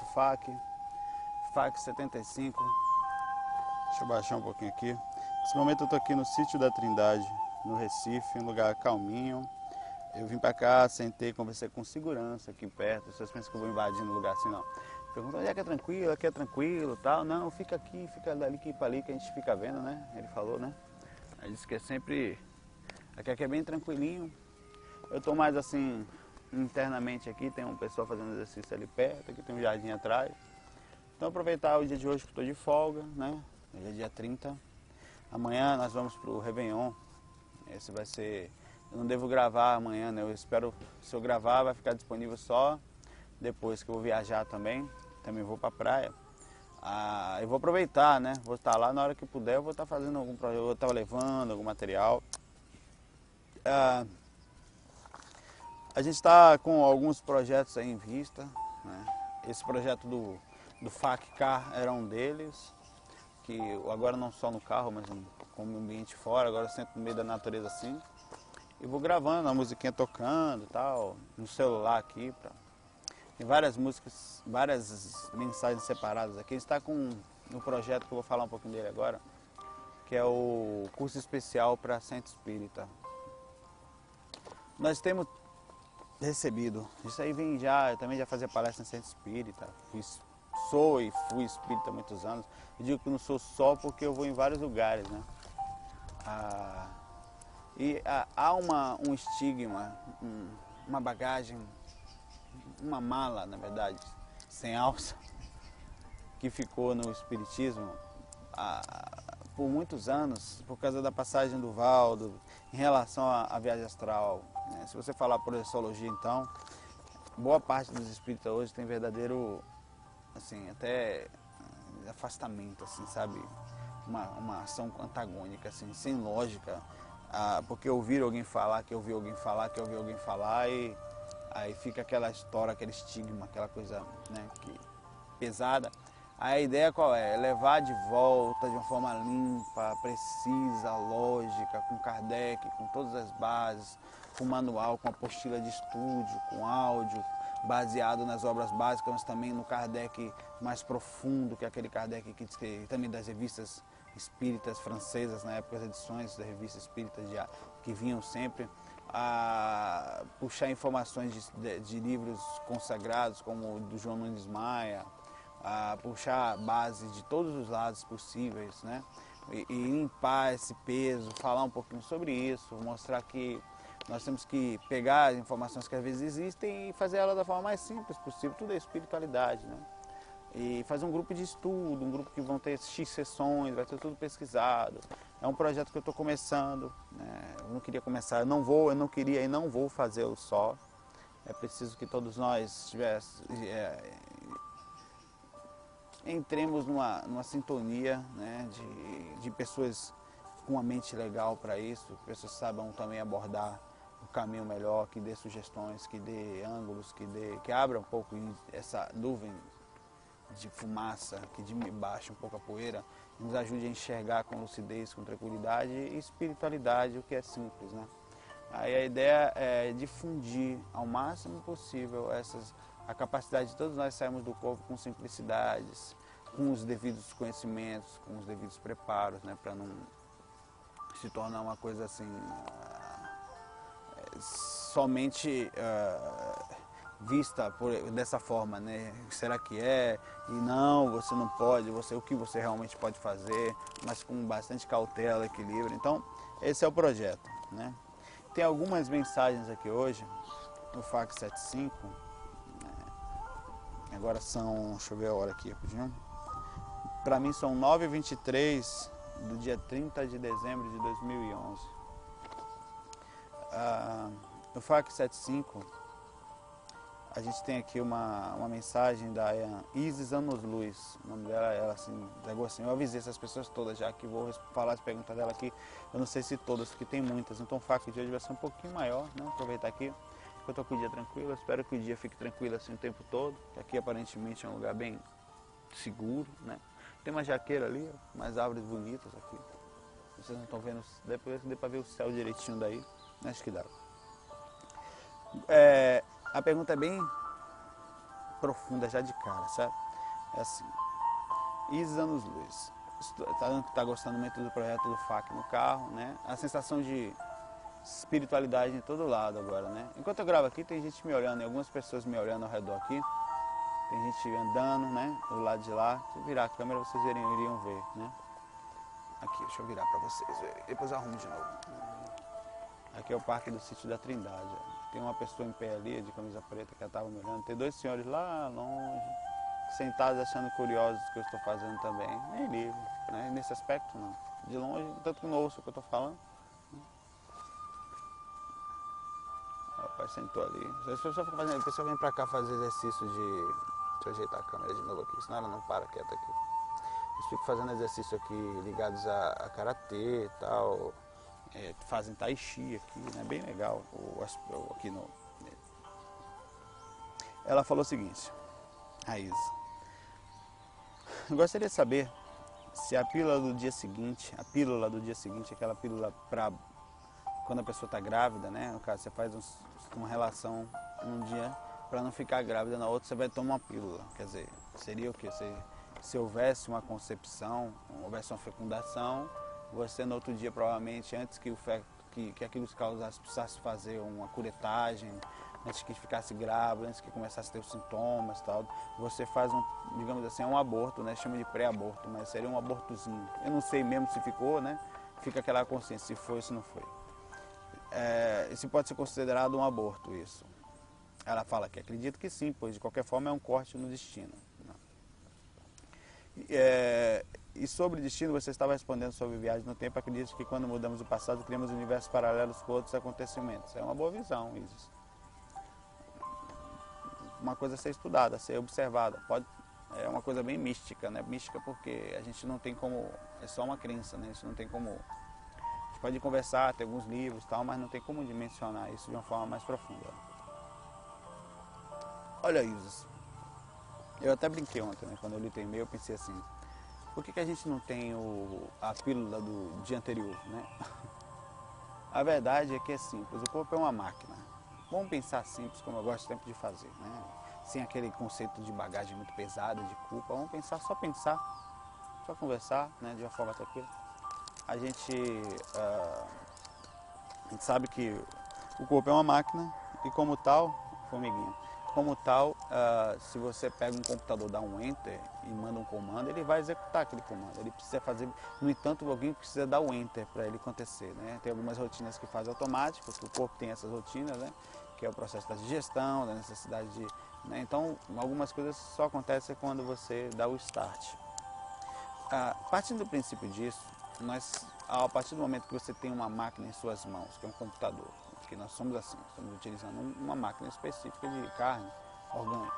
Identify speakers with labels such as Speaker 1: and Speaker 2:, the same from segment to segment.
Speaker 1: Nosso FAC, FAC 75. Deixa eu baixar um pouquinho aqui. Nesse momento eu tô aqui no sítio da Trindade, no Recife, um lugar calminho. Eu vim pra cá, sentei, conversei com segurança aqui perto. Vocês pensam que eu vou invadindo um lugar assim, não. Perguntou onde é que é tranquilo, aqui é tranquilo tal. Não, fica aqui, fica dali aqui pra ali que a gente fica vendo, né? Ele falou, né? Aí disse que é sempre. Aqui, aqui é bem tranquilinho. Eu tô mais assim, internamente aqui, tem um pessoal fazendo exercício ali perto, aqui tem um jardim atrás. Então aproveitar o dia de hoje que estou de folga, né? Hoje é dia 30. Amanhã nós vamos para o Réveillon. Esse vai ser. Eu não devo gravar amanhã, né? Eu espero, se eu gravar, vai ficar disponível só depois que eu vou viajar também. Também vou para praia. Ah, eu vou aproveitar, né? Vou estar lá na hora que puder, eu vou estar fazendo algum projeto, eu vou estar levando algum material. Ah, a gente está com alguns projetos em vista. Né? Esse projeto do, do FAC Car era um deles, que agora não só no carro, mas como ambiente fora, agora sento no meio da natureza assim. E vou gravando a musiquinha tocando e tal, no celular aqui. Pra... Tem várias músicas, várias mensagens separadas aqui. A gente está com um projeto que eu vou falar um pouquinho dele agora, que é o curso especial para Centro Espírita. Nós temos recebido. Isso aí vem já, eu também já fazia palestra em centro espírita. Fui, sou e fui espírita há muitos anos. Eu digo que não sou só porque eu vou em vários lugares, né? Ah, e ah, há uma, um estigma, um, uma bagagem, uma mala, na verdade, sem alça, que ficou no espiritismo ah, por muitos anos, por causa da passagem do Valdo, em relação à, à viagem astral? Se você falar por exologia, então, boa parte dos espíritas hoje tem verdadeiro, assim, até afastamento, assim, sabe? Uma, uma ação antagônica, assim, sem lógica. Ah, porque ouvir alguém falar, que ouvir alguém falar, que ouvir alguém falar e aí fica aquela história, aquele estigma, aquela coisa né, que, pesada. A ideia qual é? Levar de volta de uma forma limpa, precisa, lógica, com Kardec, com todas as bases, com manual, com apostila de estúdio, com áudio, baseado nas obras básicas, mas também no Kardec mais profundo, que é aquele Kardec que, também das revistas espíritas francesas, na época das edições da revista espírita de, que vinham sempre a puxar informações de, de, de livros consagrados, como o do João Nunes Maia, a puxar bases de todos os lados possíveis, né? E, e, limpar esse peso, falar um pouquinho sobre isso, mostrar que nós temos que pegar as informações que às vezes existem e fazer elas da forma mais simples possível, tudo é espiritualidade, né? E fazer um grupo de estudo, um grupo que vão ter X sessões, vai ter tudo pesquisado. É um projeto que eu estou começando, né? eu não queria começar, eu não vou, eu não queria e não vou fazê-lo só. É preciso que todos nós tivesse, é, entremos numa, numa sintonia né, de, de pessoas com uma mente legal para isso, pessoas que saibam também abordar o caminho melhor, que dê sugestões, que dê ângulos, que, dê, que abra um pouco essa nuvem de fumaça, que baixe um pouco a poeira, nos ajude a enxergar com lucidez, com tranquilidade e espiritualidade, o que é simples, né? Aí a ideia é difundir ao máximo possível essas a capacidade de todos nós sairmos do corpo com simplicidades, com os devidos conhecimentos, com os devidos preparos, né, para não se tornar uma coisa assim somente uh, vista por, dessa forma, né? Será que é? E não, você não pode, você o que você realmente pode fazer, mas com bastante cautela, equilíbrio. Então, esse é o projeto, né? Tem algumas mensagens aqui hoje no FAC 75 Agora são, deixa eu ver a hora aqui rapidinho. Para mim são 9h23 do dia 30 de dezembro de 2011. Ah, no FAC 75, a gente tem aqui uma, uma mensagem da Isis Anos Luz. O nome dela, ela assim, pegou assim, eu avisei essas pessoas todas já que vou falar as perguntas dela aqui. Eu não sei se todas, porque tem muitas. Então o FAC de hoje vai ser um pouquinho maior, né? Aproveitar aqui eu estou com o dia tranquilo. Espero que o dia fique tranquilo assim o tempo todo. Aqui aparentemente é um lugar bem seguro, né? Tem uma jaqueira ali, umas árvores bonitas aqui. Vocês não estão vendo, depois dê para ver o céu direitinho daí. Acho que dá. É, a pergunta é bem profunda já de cara, sabe? É assim. Isis Anos Luz. Está tá gostando muito do projeto do FAC no carro, né? A sensação de espiritualidade em todo lado agora, né? Enquanto eu gravo aqui, tem gente me olhando, algumas pessoas me olhando ao redor aqui. Tem gente andando, né? Do lado de lá. Se eu virar a câmera, vocês iriam, iriam ver, né? Aqui, deixa eu virar para vocês verem. Depois eu arrumo de novo. Aqui é o Parque do Sítio da Trindade. Ó. Tem uma pessoa em pé ali, de camisa preta, que estava me olhando. Tem dois senhores lá longe, sentados achando curiosos o que eu estou fazendo também. Nem livre, né? Nesse aspecto, não. De longe, tanto que não ouço o que eu estou falando. O rapaz sentou ali. As pessoas ficam fazendo, a pessoa vem pra cá fazer exercício de. Deixa eu ajeitar a câmera de novo aqui, senão ela não para quieta aqui. Eles ficam fazendo exercício aqui ligados a, a karatê e tal. É, fazem tai chi aqui, né? Bem legal o, aqui no. Ela falou o seguinte, a Isa. Gostaria de saber se a pílula do dia seguinte, a pílula do dia seguinte, aquela pílula para quando a pessoa está grávida, né? No caso, você faz uns, uma relação um dia para não ficar grávida, na outra você vai tomar uma pílula. Quer dizer, seria o que? Se, se houvesse uma concepção, houvesse uma fecundação, você no outro dia provavelmente, antes que, o fe, que, que aquilo causasse, precisasse fazer uma curetagem, antes que ficasse grávida, antes que começasse a ter os sintomas tal, você faz um, digamos assim, um aborto, né? Chama de pré-aborto, mas seria um abortozinho. Eu não sei mesmo se ficou, né? Fica aquela consciência se foi ou se não foi é, se pode ser considerado um aborto isso. Ela fala que acredita que sim, pois de qualquer forma é um corte no destino. É, e sobre destino, você estava respondendo sobre viagem no tempo. Acredito que quando mudamos o passado, criamos universos paralelos com outros acontecimentos. É uma boa visão, isso. Uma coisa a ser estudada, a ser observada. Pode, é uma coisa bem mística, né? Mística porque a gente não tem como. É só uma crença, né? A gente não tem como pode conversar, tem alguns livros tal, mas não tem como dimensionar isso de uma forma mais profunda. Olha, Isis, eu até brinquei ontem, né, quando eu li teu e-mail, eu pensei assim, por que, que a gente não tem o, a pílula do dia anterior, né? A verdade é que é simples, o corpo é uma máquina. Vamos pensar simples, como eu gosto sempre de fazer, né? Sem aquele conceito de bagagem muito pesada, de culpa. Vamos pensar, só pensar, só conversar, né, de uma forma tranquila a gente, uh, a gente sabe que o corpo é uma máquina e como tal, formiguinha, como tal, uh, se você pega um computador, dá um enter e manda um comando, ele vai executar aquele comando. Ele precisa fazer, no entanto, alguém precisa dar o enter para ele acontecer. Né? Tem algumas rotinas que faz automático, porque o corpo tem essas rotinas, né? que é o processo da digestão, da necessidade de. Né? Então, algumas coisas só acontecem quando você dá o start. Uh, partindo do princípio disso, nós, a partir do momento que você tem uma máquina em suas mãos, que é um computador, que nós somos assim, estamos utilizando uma máquina específica de carne orgânica,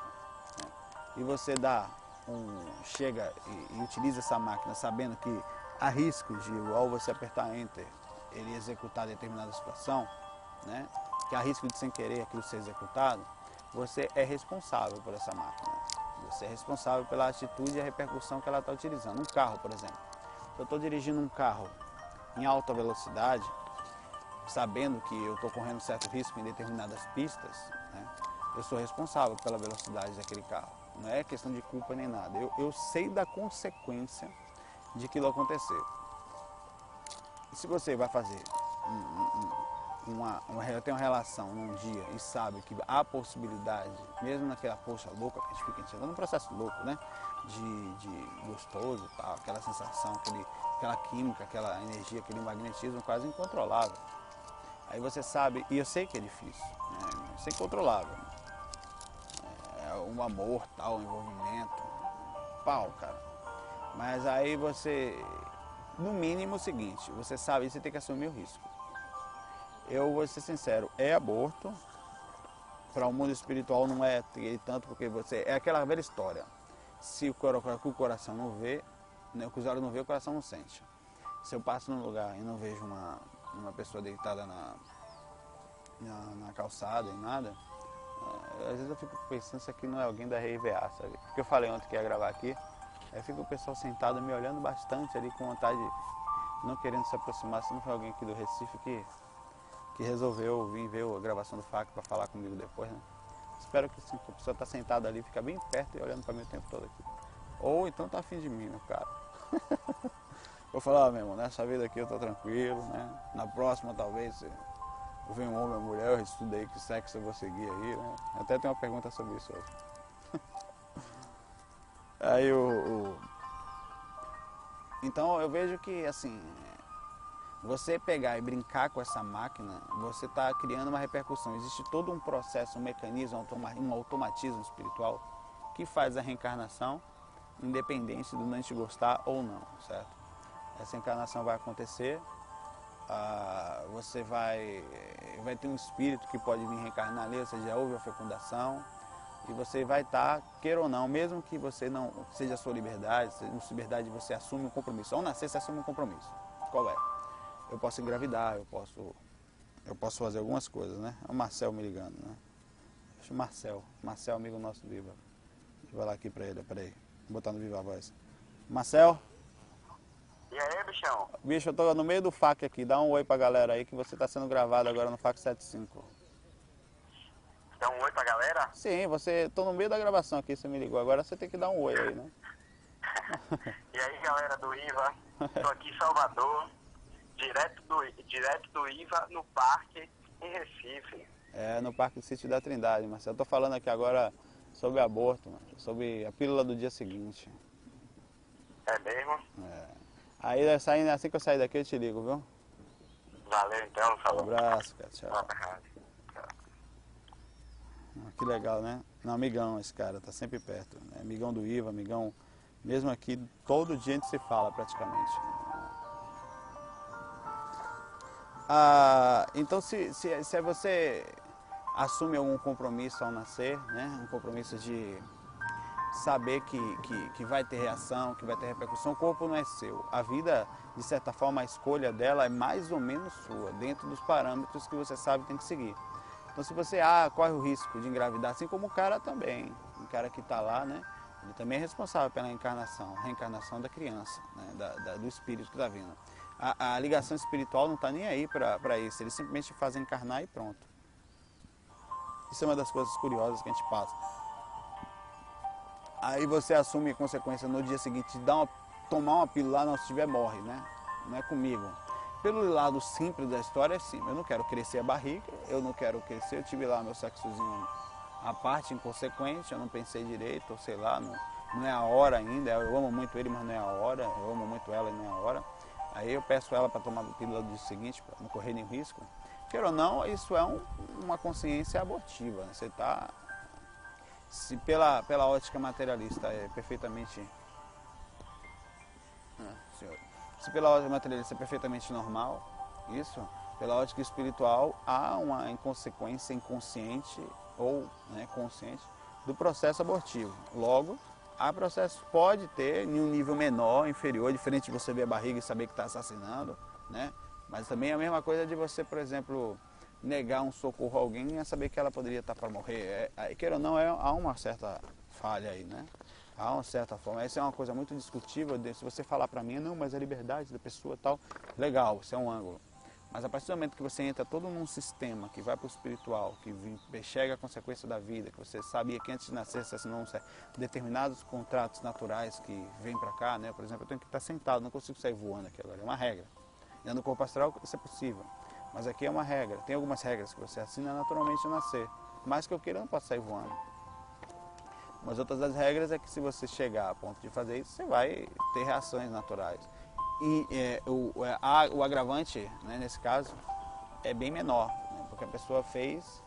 Speaker 1: né? e você dá um, chega e, e, utiliza essa máquina sabendo que há risco de, ao você apertar Enter, ele executar determinada situação, né? que há risco de sem querer aquilo ser executado, você é responsável por essa máquina. Você é responsável pela atitude e a repercussão que ela está utilizando. Um carro, por exemplo se eu estou dirigindo um carro em alta velocidade, sabendo que eu estou correndo certo risco em determinadas pistas, né, eu sou responsável pela velocidade daquele carro. Não é questão de culpa nem nada. Eu, eu sei da consequência de aquilo acontecer. E se você vai fazer um, um, uma, uma, tem uma relação num dia e sabe que há possibilidade, mesmo naquela poxa louca que a gente fica, a num processo louco, né? de, de gostoso, tal, aquela sensação, aquele, aquela química, aquela energia, aquele magnetismo quase incontrolável. Aí você sabe, e eu sei que é difícil, né? isso é incontrolável. É, um amor, tal, um envolvimento. Pau, cara. Mas aí você, no mínimo, é o seguinte, você sabe, você tem que assumir o risco. Eu vou ser sincero, é aborto. Para o mundo espiritual não é tanto porque você. É aquela velha história. Se o, coração não vê, né, o olhos não vê, o coração não sente. Se eu passo num lugar e não vejo uma, uma pessoa deitada na, na, na calçada e nada, eh, às vezes eu fico pensando se aqui não é alguém da RVA, sabe? Porque eu falei ontem que ia gravar aqui, aí fica o pessoal sentado me olhando bastante ali com vontade, não querendo se aproximar, se não foi alguém aqui do Recife que, que resolveu vir ver a gravação do FAC para falar comigo depois, né? Espero que assim, a pessoa está sentada ali, fica bem perto e olhando para mim o tempo todo aqui. Ou então tá afim de mim, meu cara. Vou falar, meu irmão, nessa vida aqui eu tô tranquilo, né? Na próxima talvez eu venho um homem ou mulher, eu estudei que sexo eu vou seguir aí, né? Até tem uma pergunta sobre isso hoje. aí o, o, Então eu vejo que assim, você pegar e brincar com essa máquina, você está criando uma repercussão. Existe todo um processo, um mecanismo, um automatismo espiritual que faz a reencarnação, independente do não te gostar ou não, certo? Essa encarnação vai acontecer, ah, você vai, vai ter um espírito que pode vir reencarnar ali, seja, já houve a fecundação, e você vai estar, queira ou não, mesmo que você não seja a sua liberdade, seja a sua liberdade você assume um compromisso. Ao nascer você assume um compromisso. Qual é? Eu posso engravidar, eu posso, eu posso fazer algumas coisas, né? É o Marcel me ligando, né? Deixa o Marcel, Marcel amigo nosso do Viva. Deixa eu falar aqui pra ele, peraí. Vou botar no Viva Voz. Marcel?
Speaker 2: Bichão?
Speaker 1: Bicho, eu tô no meio do FAC aqui. Dá um oi pra galera aí que você tá sendo gravado agora no FAC 75.
Speaker 2: Dá um oi pra galera?
Speaker 1: Sim, você. tô no meio da gravação aqui, você me ligou. Agora você tem que dar um oi aí, né?
Speaker 2: e aí, galera do IVA? Tô aqui em Salvador, direto do, direto do IVA no parque em Recife.
Speaker 1: É, no Parque do Sítio da Trindade, mas eu tô falando aqui agora sobre aborto, sobre a pílula do dia seguinte.
Speaker 2: É mesmo?
Speaker 1: É. Aí saindo, assim que eu sair daqui eu te ligo, viu?
Speaker 2: Valeu então, falou.
Speaker 1: Um abraço, cara. Tchau. Ah, que legal, né? Não, amigão esse cara, tá sempre perto. Né? Amigão do Iva, amigão. Mesmo aqui, todo dia a gente se fala praticamente. Ah, então se, se, se você assume algum compromisso ao nascer, né? Um compromisso de saber que, que, que, vai ter reação, que vai ter repercussão, o corpo não é seu. A vida, de certa forma, a escolha dela é mais ou menos sua, dentro dos parâmetros que você sabe tem que seguir. Então se você ah, corre o risco de engravidar, assim como o cara também, o cara que está lá, né? Ele também é responsável pela encarnação, reencarnação da criança, né? da, da, do espírito que está vindo. A, a, ligação espiritual não está nem aí para isso, ele simplesmente faz encarnar e pronto. Isso é uma das coisas curiosas que a gente passa aí você assume a consequência no dia seguinte de uma, tomar uma pílula, não, se tiver morre, né? Não é comigo. Pelo lado simples da história, é sim, eu não quero crescer a barriga, eu não quero crescer, eu tive lá meu sexozinho a parte inconsequente, eu não pensei direito, ou sei lá, não, não é a hora ainda, eu amo muito ele, mas não é a hora, eu amo muito ela e não é a hora. Aí eu peço ela para tomar a pílula do dia seguinte, para não correr nenhum risco. Quer ou não, isso é um, uma consciência abortiva. Né? Você está se pela, pela ótica materialista é perfeitamente. Ah, se pela ótica materialista é perfeitamente normal, isso, pela ótica espiritual há uma inconsequência inconsciente ou né, consciente do processo abortivo. Logo, há processo pode ter em um nível menor, inferior, diferente de você ver a barriga e saber que está assassinando, né? Mas também é a mesma coisa de você, por exemplo, negar um socorro a alguém é saber que ela poderia estar para morrer. É, queira ou não, é, há uma certa falha aí, né? Há uma certa forma. Essa é uma coisa muito discutível. Se você falar para mim, não, mas a liberdade da pessoa tal, legal, isso é um ângulo. Mas a partir do momento que você entra todo num sistema que vai para o espiritual, que chega a consequência da vida, que você sabia que antes de nascer você assinou determinados contratos naturais que vêm para cá, né? Por exemplo, eu tenho que estar sentado, não consigo sair voando aqui agora, é uma regra. E no corpo astral isso é possível. Mas aqui é uma regra. Tem algumas regras que você assina naturalmente ao nascer. Mais que eu queira, não posso sair voando. Mas outras das regras é que se você chegar a ponto de fazer isso, você vai ter reações naturais. E é, o, é, a, o agravante, né, nesse caso, é bem menor, né, porque a pessoa fez,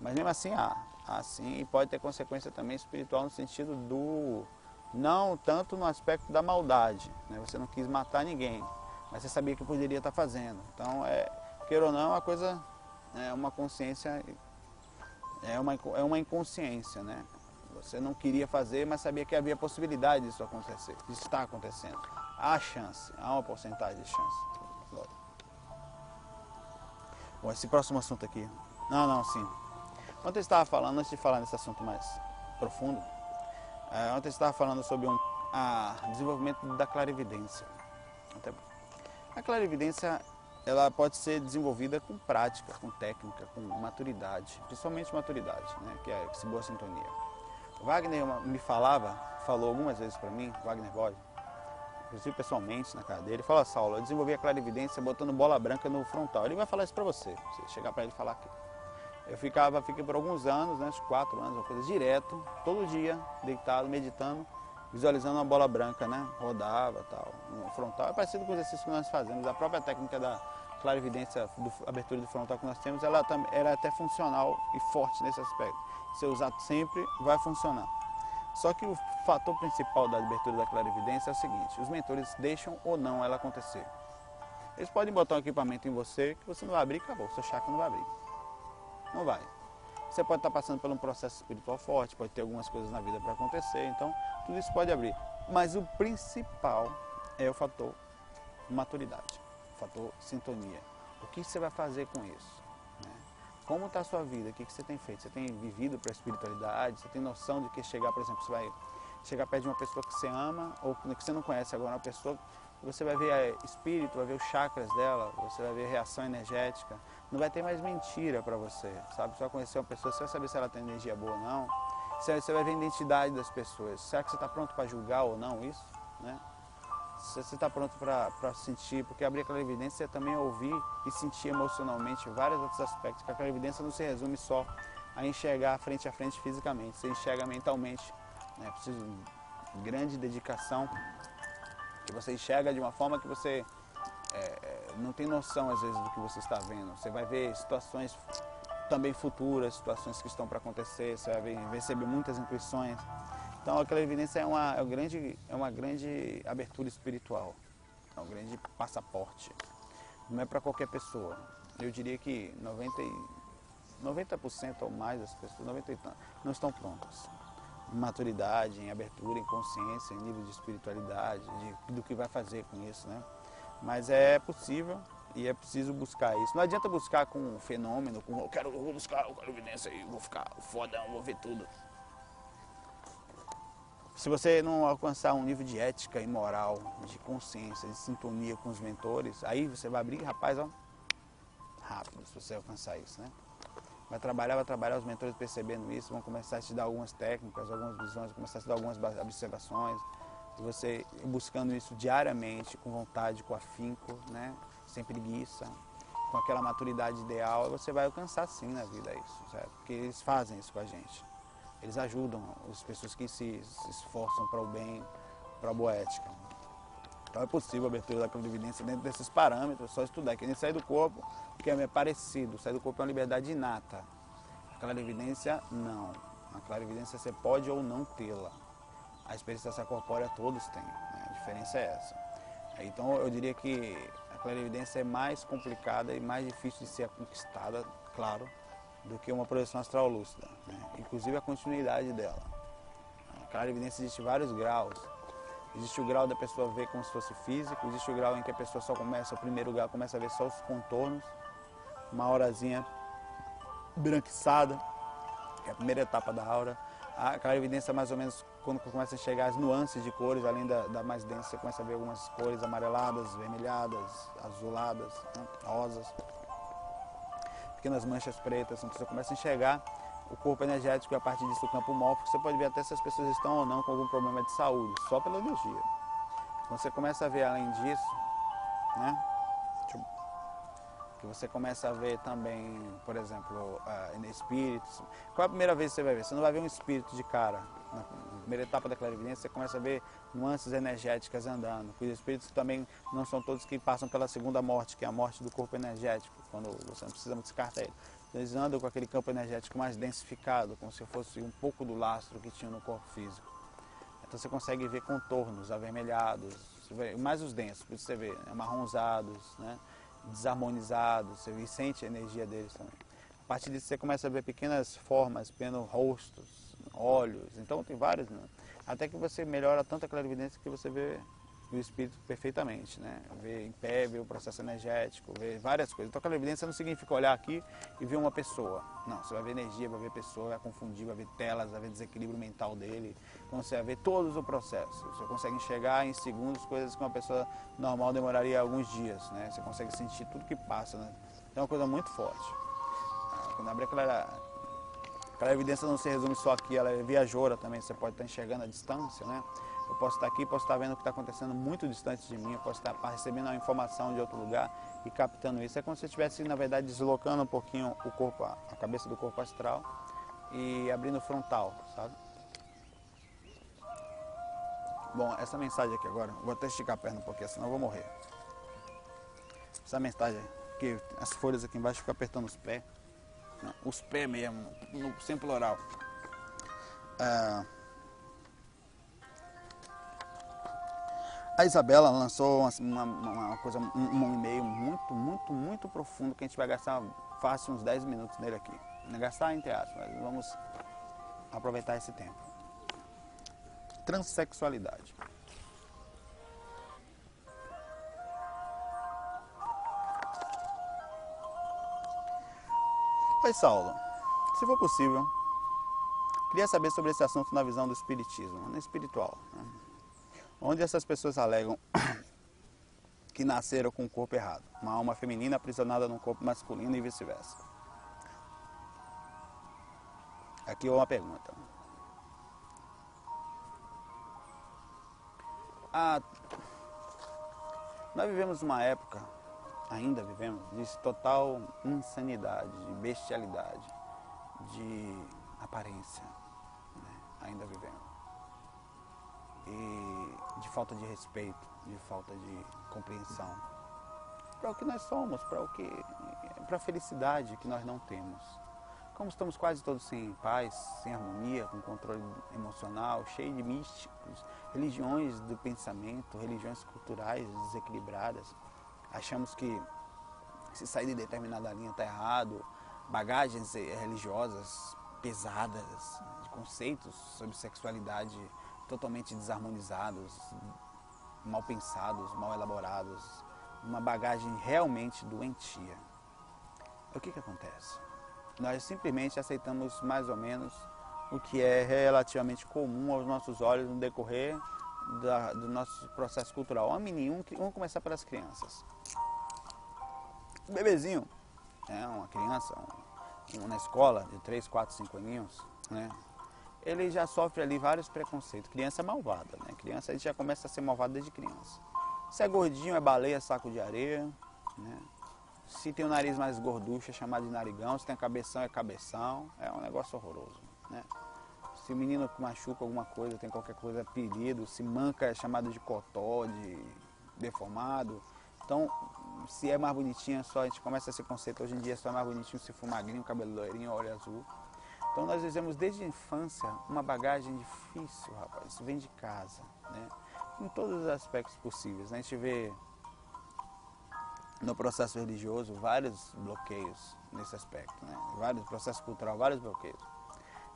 Speaker 1: mas mesmo assim há. Assim, e pode ter consequência também espiritual no sentido do. Não tanto no aspecto da maldade. Né? Você não quis matar ninguém, mas você sabia que poderia estar fazendo. Então, é, queira ou não, uma coisa. É uma consciência. É uma, é uma inconsciência, né? Você não queria fazer, mas sabia que havia possibilidade disso acontecer. Isso está acontecendo. Há chance, há uma porcentagem de chance. Bom, esse próximo assunto aqui. Não, não, sim. Ontem eu estava falando, antes de falar nesse assunto mais profundo, é, ontem eu estava falando sobre um a desenvolvimento da clarividência. A clarividência ela pode ser desenvolvida com prática, com técnica, com maturidade, principalmente maturidade, né, que é essa boa sintonia. Wagner me falava, falou algumas vezes para mim, Wagner Bode, inclusive pessoalmente na casa dele, fala, Saulo, eu desenvolvi a clarividência botando bola branca no frontal. Ele vai falar isso para você, você chegar para ele falar aqui. Eu ficava, fiquei por alguns anos, né, uns quatro anos, uma coisa direto, todo dia, deitado, meditando, visualizando uma bola branca, né, rodava tal, no frontal. É parecido com o exercício que nós fazemos, a própria técnica da clarividência, do, abertura do frontal que nós temos, ela, ela é até funcional e forte nesse aspecto. Se usar sempre, vai funcionar. Só que o fator principal da abertura da clarividência é o seguinte, os mentores deixam ou não ela acontecer. Eles podem botar um equipamento em você que você não vai abrir, acabou, seu chakra não vai abrir. Não vai. Você pode estar passando por um processo espiritual forte, pode ter algumas coisas na vida para acontecer, então tudo isso pode abrir. Mas o principal é o fator maturidade, o fator sintonia. O que você vai fazer com isso? Né? Como está a sua vida? O que você tem feito? Você tem vivido para a espiritualidade? Você tem noção de que chegar, por exemplo, você vai chegar perto de uma pessoa que você ama ou que você não conhece agora, uma pessoa você vai ver espírito, vai ver os chakras dela, você vai ver reação energética. Não vai ter mais mentira para você, sabe? Você vai conhecer uma pessoa, você vai saber se ela tem energia boa ou não. Você vai ver a identidade das pessoas. Será que você está pronto para julgar ou não isso? Né? Se você está pronto para sentir, porque abrir aquela evidência é também ouvir e sentir emocionalmente vários outros aspectos. Porque aquela evidência não se resume só a enxergar frente a frente fisicamente, você enxerga mentalmente. Né? Precisa de grande dedicação que você enxerga de uma forma que você é, não tem noção às vezes do que você está vendo. Você vai ver situações também futuras, situações que estão para acontecer, você vai receber muitas intuições. Então aquela evidência é uma, é, um grande, é uma grande abertura espiritual, é um grande passaporte. Não é para qualquer pessoa. Eu diria que 90, 90% ou mais das pessoas 90 não estão prontas maturidade, em abertura, em consciência, em nível de espiritualidade, de, do que vai fazer com isso, né? Mas é possível e é preciso buscar isso. Não adianta buscar com um fenômeno, com eu quero vou buscar, eu quero evidência e vou ficar fodão, vou ver tudo. Se você não alcançar um nível de ética e moral, de consciência, de sintonia com os mentores, aí você vai abrir, rapaz, ó, rápido, se você alcançar isso, né? vai trabalhar, vai trabalhar, os mentores percebendo isso, vão começar a te dar algumas técnicas, algumas visões, começar a te dar algumas observações, você buscando isso diariamente, com vontade, com afinco, né? sem preguiça, com aquela maturidade ideal, você vai alcançar sim na vida isso, certo? Porque eles fazem isso com a gente. Eles ajudam as pessoas que se, esforçam para o bem, para a boa ética. Então é possível a abertura da clarividência dentro desses parâmetros, só estudar. Que nem sair do corpo, que é parecido. Sair do corpo é uma liberdade inata. A clarividência, não. A clarividência você pode ou não tê-la. A experiência corpórea todos têm. Né? A diferença é essa. Então eu diria que a clarividência é mais complicada e mais difícil de ser conquistada, claro, do que uma projeção astral lúcida. Né? Inclusive a continuidade dela. A clarividência existe vários graus. Existe o grau da pessoa ver como se fosse físico, existe o grau em que a pessoa só começa, o primeiro grau começa a ver só os contornos, uma horazinha branquiçada, que é a primeira etapa da aura. Aquela evidência mais ou menos quando começa a chegar as nuances de cores, além da, da mais densa, você começa a ver algumas cores amareladas, vermelhadas, azuladas, né, rosas, pequenas manchas pretas, então você começa a enxergar o corpo energético e a partir disso o campo mórfico, você pode ver até se as pessoas estão ou não com algum problema de saúde, só pela energia. Quando você começa a ver além disso, né? Que você começa a ver também, por exemplo, uh, espíritos. Qual é a primeira vez que você vai ver? Você não vai ver um espírito de cara. Na primeira etapa da clarividência, você começa a ver nuances energéticas andando. Os espíritos também não são todos que passam pela segunda morte, que é a morte do corpo energético, quando você não precisa descartar ele. Então eles andam com aquele campo energético mais densificado, como se fosse um pouco do lastro que tinha no corpo físico. Então você consegue ver contornos avermelhados, mais os densos, por isso você vê amarronzados, né? desarmonizados, você sente a energia deles também. A partir disso você começa a ver pequenas formas, pequenos rostos, olhos, então tem vários, né? até que você melhora tanto a clarividência que você vê o espírito perfeitamente, né? Ver em pé, ver o processo energético, ver várias coisas. Então, aquela evidência não significa olhar aqui e ver uma pessoa. Não, você vai ver energia, vai ver pessoa, vai confundir, vai ver telas, vai ver desequilíbrio mental dele. Então, você vai ver todos o processo. Você consegue enxergar em segundos coisas que uma pessoa normal demoraria alguns dias, né? Você consegue sentir tudo que passa, né? Então, é uma coisa muito forte. Quando abre aquela, aquela evidência não se resume só aqui, ela é viajoura também, você pode estar enxergando a distância, né? Eu posso estar aqui, posso estar vendo o que está acontecendo muito distante de mim, eu posso estar recebendo uma informação de outro lugar e captando isso. É como se eu estivesse, na verdade, deslocando um pouquinho o corpo, a cabeça do corpo astral e abrindo o frontal, sabe? Bom, essa mensagem aqui agora, vou até esticar a perna um pouquinho, senão eu vou morrer. Essa mensagem que as folhas aqui embaixo ficam apertando os pés, os pés mesmo, no, sem plural. Ah, A Isabela lançou uma, uma coisa, um, um e-mail muito, muito, muito profundo que a gente vai gastar fácil uns 10 minutos nele aqui. Gastar entre aspas, mas vamos aproveitar esse tempo. Transsexualidade. Oi, Saulo. Se for possível, queria saber sobre esse assunto na visão do espiritismo, no espiritual. Né? onde essas pessoas alegam que nasceram com o corpo errado, uma alma feminina aprisionada num corpo masculino e vice-versa. Aqui uma pergunta. Ah, nós vivemos uma época, ainda vivemos, de total insanidade, de bestialidade, de aparência. Né? Ainda vivemos e de falta de respeito, de falta de compreensão para o que nós somos, para o que para a felicidade que nós não temos. Como estamos quase todos sem paz, sem harmonia, com controle emocional, cheio de místicos, religiões do pensamento, religiões culturais desequilibradas, achamos que se sair de determinada linha está errado, bagagens religiosas pesadas, de conceitos sobre sexualidade totalmente desarmonizados, mal pensados, mal elaborados, uma bagagem realmente doentia. O que, que acontece? Nós simplesmente aceitamos mais ou menos o que é relativamente comum aos nossos olhos no decorrer da, do nosso processo cultural. Homem nenhum, vamos começar pelas crianças. Um bebezinho, né, uma criança, um, um, na escola de 3, 4, 5 aninhos, né, ele já sofre ali vários preconceitos. Criança malvada, né? Criança ele já começa a ser malvada desde criança. Se é gordinho, é baleia, saco de areia, né? Se tem o nariz mais gorducho, é chamado de narigão. Se tem cabeção, é cabeção. É um negócio horroroso, né? Se o menino machuca alguma coisa, tem qualquer coisa, apelido. Se manca, é chamado de cotó, de deformado. Então, se é mais bonitinha, só a gente começa esse conceito hoje em dia, só é mais bonitinho se for magrinho, cabelo loirinho, olho azul. Então nós dizemos desde a infância uma bagagem difícil, rapaz. Isso vem de casa, né? Em todos os aspectos possíveis. Né? A gente vê no processo religioso vários bloqueios nesse aspecto, né? Vários processos cultural, vários bloqueios.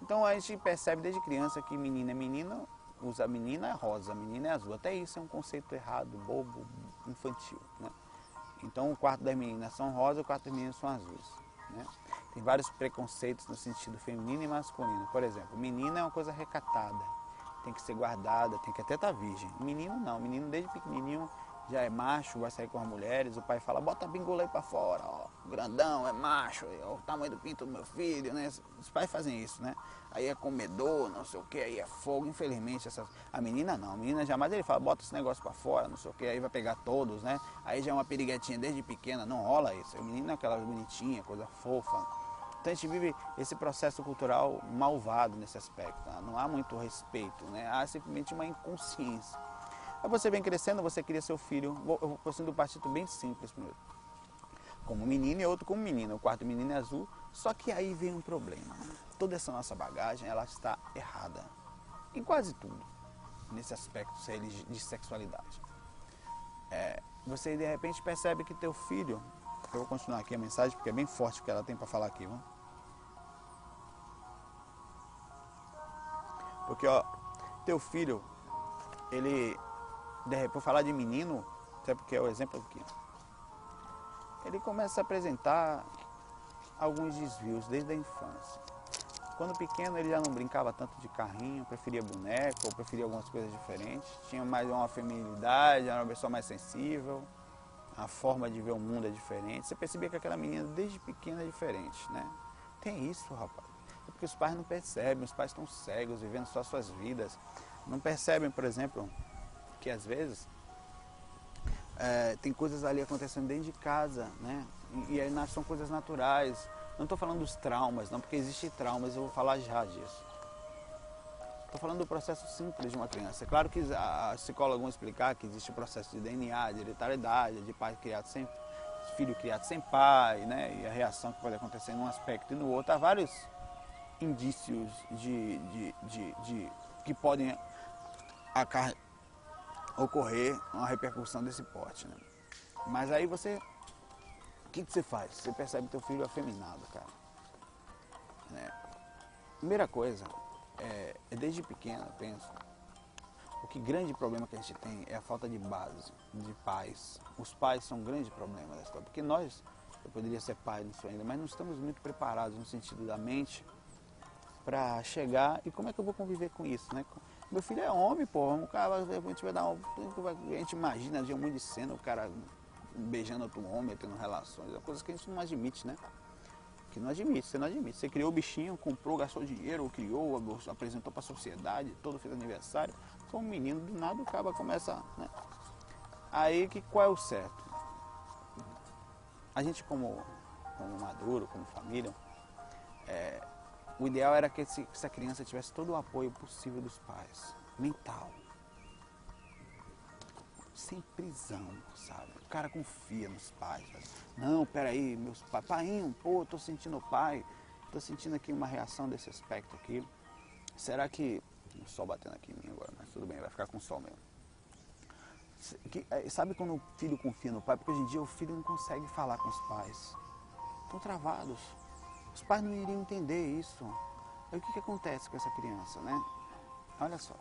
Speaker 1: Então a gente percebe desde criança que menina é menina, usa menina é rosa, menina é azul. Até isso é um conceito errado, bobo, infantil, né? Então o quarto das meninas são rosa, o quarto das meninas são azuis, né? Tem vários preconceitos no sentido feminino e masculino. Por exemplo, menina é uma coisa recatada, tem que ser guardada, tem que até estar tá virgem. Menino não, menino desde pequenininho já é macho, vai sair com as mulheres, o pai fala, bota a bingola aí pra fora, ó, grandão, é macho, ó, o tamanho do pinto do meu filho, né? Os pais fazem isso, né? Aí é comedor, não sei o que, aí é fogo, infelizmente, essas... a menina não, a menina jamais ele fala, bota esse negócio pra fora, não sei o que, aí vai pegar todos, né? Aí já é uma periguetinha desde pequena, não rola isso, a menina é aquela bonitinha, coisa fofa, então a gente vive esse processo cultural malvado nesse aspecto. Tá? Não há muito respeito, né? há simplesmente uma inconsciência. Aí você vem crescendo, você cria seu filho. Eu vou sendo um partido bem simples primeiro. Como menino e outro como menina. O quarto menino é azul. Só que aí vem um problema. Toda essa nossa bagagem, ela está errada. Em quase tudo. Nesse aspecto de sexualidade. É, você de repente percebe que teu filho... Eu vou continuar aqui a mensagem porque é bem forte o que ela tem para falar aqui. Vamos? Porque, ó, teu filho, ele... De falar de menino, até porque é o exemplo aqui ele começa a apresentar alguns desvios desde a infância. Quando pequeno ele já não brincava tanto de carrinho, preferia boneco ou preferia algumas coisas diferentes. Tinha mais uma feminilidade, era uma pessoa mais sensível, a forma de ver o mundo é diferente. Você percebia que aquela menina desde pequena é diferente, né? Tem isso, rapaz. É porque os pais não percebem, os pais estão cegos, vivendo só suas vidas. Não percebem, por exemplo, que às vezes é, tem coisas ali acontecendo dentro de casa, né? E, e aí são coisas naturais. Não estou falando dos traumas, não, porque existem traumas, eu vou falar já disso. Estou falando do processo simples de uma criança. É claro que a, psicóloga vão explicar que existe o processo de DNA, de hereditariedade, de pai criado sem filho criado sem pai, né? E a reação que pode acontecer num aspecto e no outro. Há vários indícios de, de, de, de que podem ocorrer uma repercussão desse porte. Né? Mas aí você, o que, que você faz? Você percebe teu filho afeminado, cara. Né? Primeira coisa, é, é desde pequeno, eu penso, o que grande problema que a gente tem é a falta de base, de pais. Os pais são um grande problema da história, porque nós, eu poderia ser pai disso ainda, mas não estamos muito preparados no sentido da mente para chegar e como é que eu vou conviver com isso, né? Meu filho é homem, pô. Um cara, a gente vai dar. A gente imagina de um monte de cena, o cara beijando outro homem, tendo relações. É coisa que a gente não admite, né? Que não admite, você não admite. Você criou o bichinho, comprou, gastou dinheiro, criou, apresentou para a sociedade, todo fez aniversário. Foi um menino, do nada o cara começa. Né? Aí que, qual é o certo? A gente como, como maduro, como família, é, o ideal era que essa criança tivesse todo o apoio possível dos pais, mental. Sem prisão, sabe? O cara confia nos pais. Sabe? Não, peraí, meus pais. Pai, pô, tô sentindo o pai. Tô sentindo aqui uma reação desse aspecto aqui. Será que. O sol batendo aqui em mim agora, mas tudo bem, vai ficar com o sol mesmo. Que, é, sabe quando o filho confia no pai? Porque hoje em dia o filho não consegue falar com os pais. Estão travados. Os pais não iriam entender isso. O que, que acontece com essa criança, né? Olha só.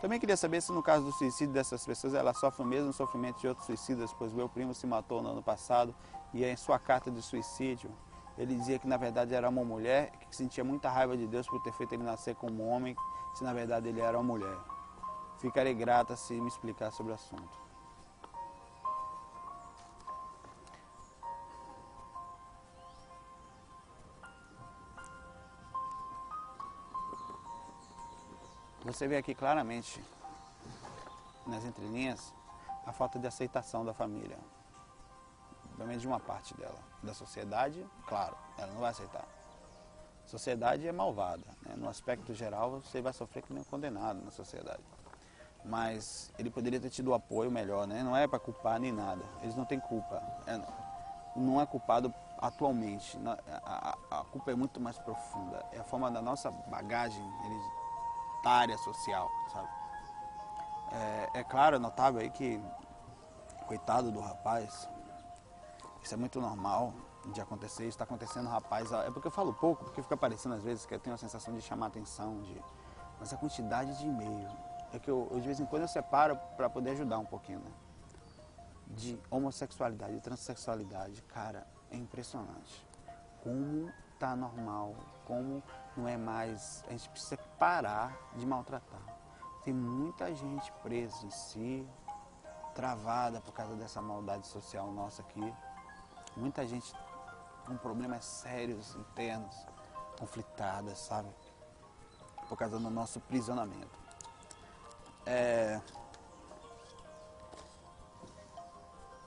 Speaker 1: Também queria saber se no caso do suicídio dessas pessoas, ela sofre o mesmo sofrimento de outros suicidas, pois meu primo se matou no ano passado e em sua carta de suicídio ele dizia que na verdade era uma mulher, que sentia muita raiva de Deus por ter feito ele nascer como homem, se na verdade ele era uma mulher. Ficarei grata se me explicar sobre o assunto. Você vê aqui claramente, nas entrelinhas, a falta de aceitação da família. Pelo menos de uma parte dela. Da sociedade, claro, ela não vai aceitar. A sociedade é malvada. Né? No aspecto geral, você vai sofrer nem um condenado na sociedade. Mas ele poderia ter tido apoio melhor, né? Não é para culpar nem nada. Eles não têm culpa. É, não é culpado atualmente. A, culpa é muito mais profunda. É a forma da nossa bagagem. Área social, sabe? É, é claro, é notável aí que, coitado do rapaz, isso é muito normal de acontecer, isso está acontecendo, rapaz. É porque eu falo pouco, porque fica parecendo às vezes que eu tenho a sensação de chamar atenção, de... mas a quantidade de e-mail é que eu, eu de vez em quando eu separo para poder ajudar um pouquinho, né? De homossexualidade, de transexualidade, cara, é impressionante. Como tá normal, como não é mais. A gente precisa parar de maltratar. Tem muita gente presa em si, travada por causa dessa maldade social nossa aqui. Muita gente com problemas sérios, internos, conflitadas, sabe? Por causa do nosso prisionamento. É...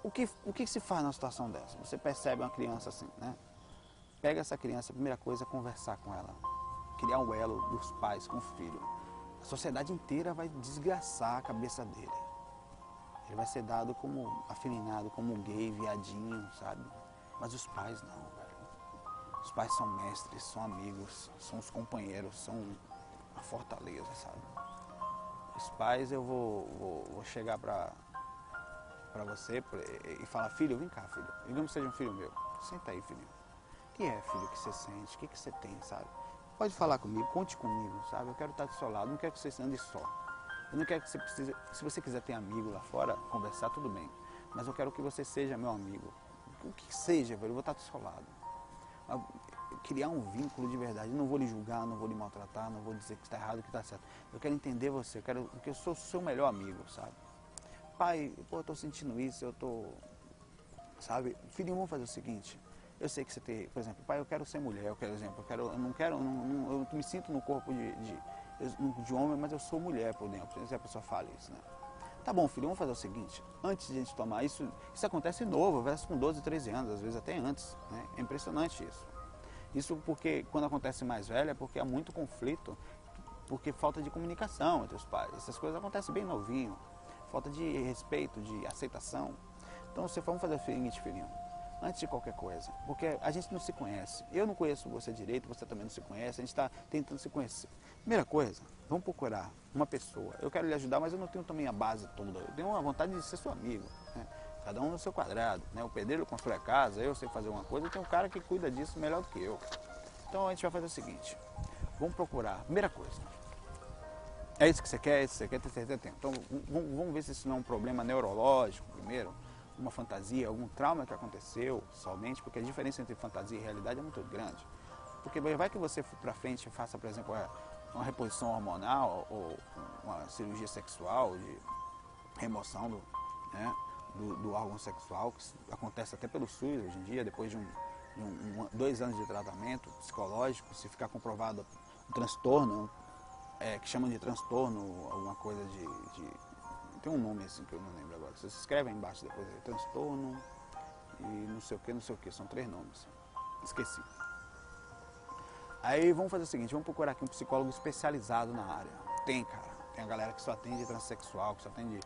Speaker 1: O, que, o que se faz numa situação dessa? Você percebe uma criança assim, né? Pega essa criança, a primeira coisa é conversar com ela criar um elo dos pais com o filho. A sociedade inteira vai desgraçar a cabeça dele. Ele vai ser dado como afeminado, como gay, viadinho, sabe? Mas os pais não, velho. Os pais são mestres, são amigos, são os companheiros, são a fortaleza, sabe? Os pais eu vou, vou, vou chegar pra, pra você e falar, filho, vem cá, filho. Digamos que seja um filho meu. Senta aí, filho. O que é, filho, que você sente? O que, que você tem, sabe? Pode falar comigo, conte comigo, sabe? Eu quero estar do seu lado, não quero que você ande só. Eu não quero que você precise. Se você quiser ter amigo lá fora, conversar, tudo bem. Mas eu quero que você seja meu amigo. O que seja, velho, eu vou estar do seu lado. Criar um vínculo de verdade. Eu não vou lhe julgar, não vou lhe maltratar, não vou dizer que está errado, que está certo. Eu quero entender você, eu quero, porque eu sou seu melhor amigo, sabe? Pai, pô, eu estou sentindo isso, eu estou. Sabe? Filho, vamos fazer o seguinte. Eu sei que você tem, por exemplo, pai, eu quero ser mulher, eu quero exemplo, eu quero, eu não quero, não, não, eu me sinto no corpo de, de, de homem, mas eu sou mulher por dentro. Se a pessoa fala isso, né? Tá bom, filho, vamos fazer o seguinte. Antes de a gente tomar isso, isso acontece novo, acontece com 12, 13 anos, às vezes até antes. Né? É impressionante isso. Isso porque quando acontece mais velho é porque há muito conflito, porque falta de comunicação entre os pais. Essas coisas acontecem bem novinho, falta de respeito, de aceitação. Então você vamos fazer o seguinte, filhinho antes de qualquer coisa. Porque a gente não se conhece. Eu não conheço você direito, você também não se conhece, a gente está tentando se conhecer. Primeira coisa, vamos procurar uma pessoa. Eu quero lhe ajudar, mas eu não tenho também a base toda. Eu tenho uma vontade de ser seu amigo. Né? Cada um no seu quadrado. Né? O pedreiro constrói a casa, eu sei fazer uma coisa, tenho um cara que cuida disso melhor do que eu. Então a gente vai fazer o seguinte. Vamos procurar. Primeira coisa. É isso que você quer, é isso que você quer, ter certeza. Então vamos ver se isso não é um problema neurológico primeiro uma fantasia, algum trauma que aconteceu somente, porque a diferença entre fantasia e realidade é muito grande. Porque vai que você para frente faça, por exemplo, uma reposição hormonal ou uma cirurgia sexual de remoção do, né, do, do órgão sexual, que acontece até pelo SUS hoje em dia, depois de, um, um, dois anos de tratamento psicológico, se ficar comprovado um transtorno, é, que chamam de transtorno, alguma coisa de, de tem um nome assim que eu não lembro agora. Vocês escrevem embaixo depois aí, transtorno e não sei o que, não sei o que. São três nomes. Esqueci. Aí vamos fazer o seguinte, vamos procurar aqui um psicólogo especializado na área. Tem, cara. Tem a galera que só atende transexual, que só atende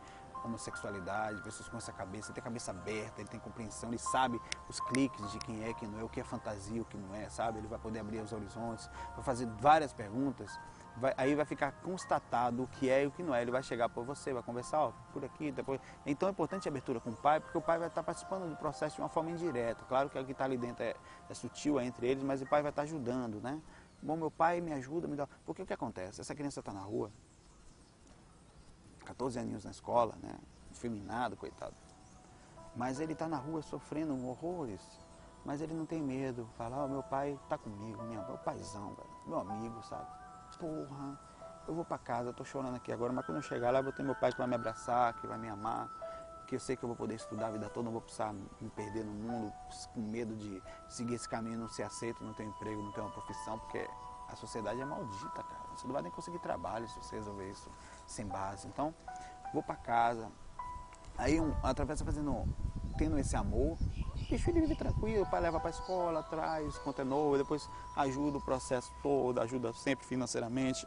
Speaker 1: homossexualidade, pessoas com essa cabeça, ele tem a cabeça aberta, ele tem compreensão, ele sabe os cliques de quem é, quem não é, o que é fantasia, o que não é, sabe? Ele vai poder abrir os horizontes, vai fazer várias perguntas vai, aí vai ficar constatado o que é e o que não é. Ele vai chegar para você, vai conversar ó, por aqui, depois. Então é importante a abertura com o pai, porque o pai vai estar participando do processo de uma forma indireta. Claro que o que está ali dentro é, é, sutil é entre eles, mas o pai vai estar ajudando, né? Bom, meu pai me ajuda, me dá. Porque o que acontece? Essa criança está na rua, 14 aninhos na escola, né? Feminado, coitado. Mas ele está na rua sofrendo horrores. Mas ele não tem medo. Fala, oh, meu pai está comigo, minha, meu paizão, velho, meu amigo, sabe? porra, eu vou para casa, tô chorando aqui agora, mas quando eu chegar lá, eu vou ter meu pai que vai me abraçar, que vai me amar, que eu sei que eu vou poder estudar a vida toda, não vou precisar me perder no mundo com medo de seguir esse caminho, não ser aceito, não ter um emprego, não ter uma profissão, porque a sociedade é maldita, cara. Você não vai nem conseguir trabalho se você resolver isso sem base. Então, vou para casa. Aí, um, através fazendo, tendo esse amor, Deixa ele vive tranquilo, o pai leva para a escola, traz, conta é novo, depois ajuda o processo todo, ajuda sempre financeiramente,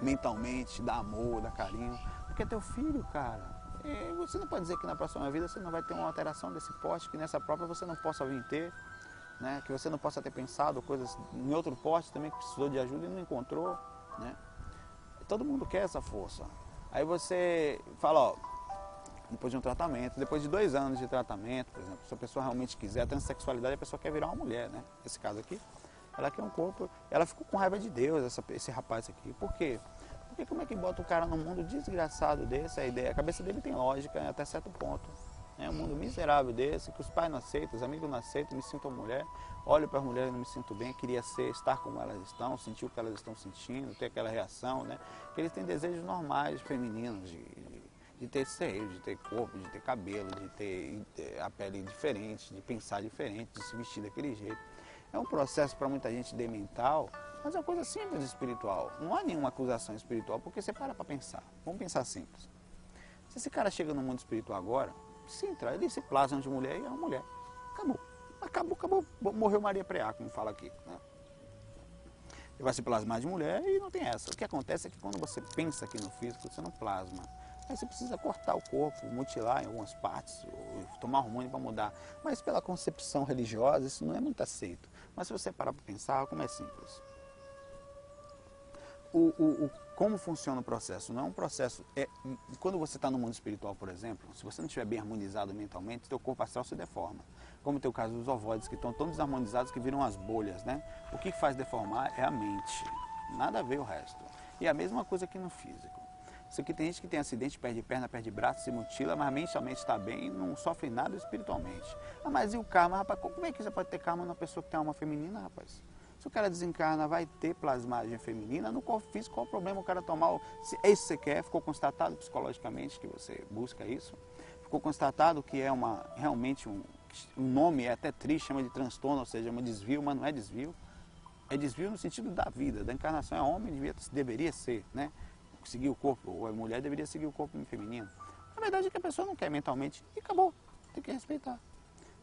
Speaker 1: mentalmente, dá amor, dá carinho. Porque é teu filho, cara. E você não pode dizer que na próxima vida você não vai ter uma alteração desse poste, que nessa própria você não possa vir ter, né? que você não possa ter pensado coisas em outro poste também que precisou de ajuda e não encontrou. Né? Todo mundo quer essa força. Aí você fala, ó, depois de um tratamento, depois de dois anos de tratamento, por exemplo, se a pessoa realmente quiser a transexualidade, a pessoa quer virar uma mulher, né? Esse caso aqui, ela quer um corpo, ela ficou com raiva de Deus, essa, esse rapaz aqui. Por quê? Porque como é que bota o cara num mundo desgraçado desse, a ideia, a cabeça dele tem lógica né, até certo ponto. É um mundo miserável desse, que os pais não aceitam, os amigos não aceitam, me sinto mulher, olho para as mulheres e não me sinto bem, queria ser, estar como elas estão, sentir o que elas estão sentindo, ter aquela reação, né? Que eles têm desejos normais femininos de, de ter seio, de ter corpo, de ter cabelo, de ter a pele diferente, de pensar diferente, de se vestir daquele jeito. É um processo para muita gente demental, mas é uma coisa simples espiritual. Não há nenhuma acusação espiritual, porque você para para pensar. Vamos pensar simples. Se esse cara chega no mundo espiritual agora, se entrar, ele se plasma de mulher e é uma mulher. Acabou. Acabou, acabou. Morreu Maria Preá, como fala aqui. Né? Ele vai se plasmar de mulher e não tem essa. O que acontece é que quando você pensa aqui no físico, você não plasma Aí você precisa cortar o corpo, mutilar em algumas partes, tomar hormônio para mudar. Mas pela concepção religiosa, isso não é muito aceito. Mas se você parar para pensar, como é simples. O, o, o, como funciona o processo? Não é um processo. É, quando você está no mundo espiritual, por exemplo, se você não estiver bem harmonizado mentalmente, seu corpo astral se deforma. Como tem o caso dos ovoides, que estão tão desarmonizados que viram as bolhas, né? O que faz deformar é a mente. Nada a ver o resto. E a mesma coisa aqui no físico. Isso aqui tem gente que tem acidente, perde perna, perde braço, se mutila, mas mentalmente está bem, não sofre nada espiritualmente. Ah, mas e o karma, rapaz? Como é que você pode ter karma numa pessoa que tem alma feminina, rapaz? Se o cara desencarna, vai ter plasmagem feminina. No corpo físico, qual o problema o cara tomar? Se é isso que você quer, ficou constatado psicologicamente que você busca isso. Ficou constatado que é uma realmente um, um nome é até triste, chama de transtorno, ou seja, é um desvio, mas não é desvio. É desvio no sentido da vida, da encarnação. É homem, devia, deveria ser, né? Seguir o corpo, ou a mulher deveria seguir o corpo feminino. Na verdade é que a pessoa não quer mentalmente e acabou. Tem que respeitar.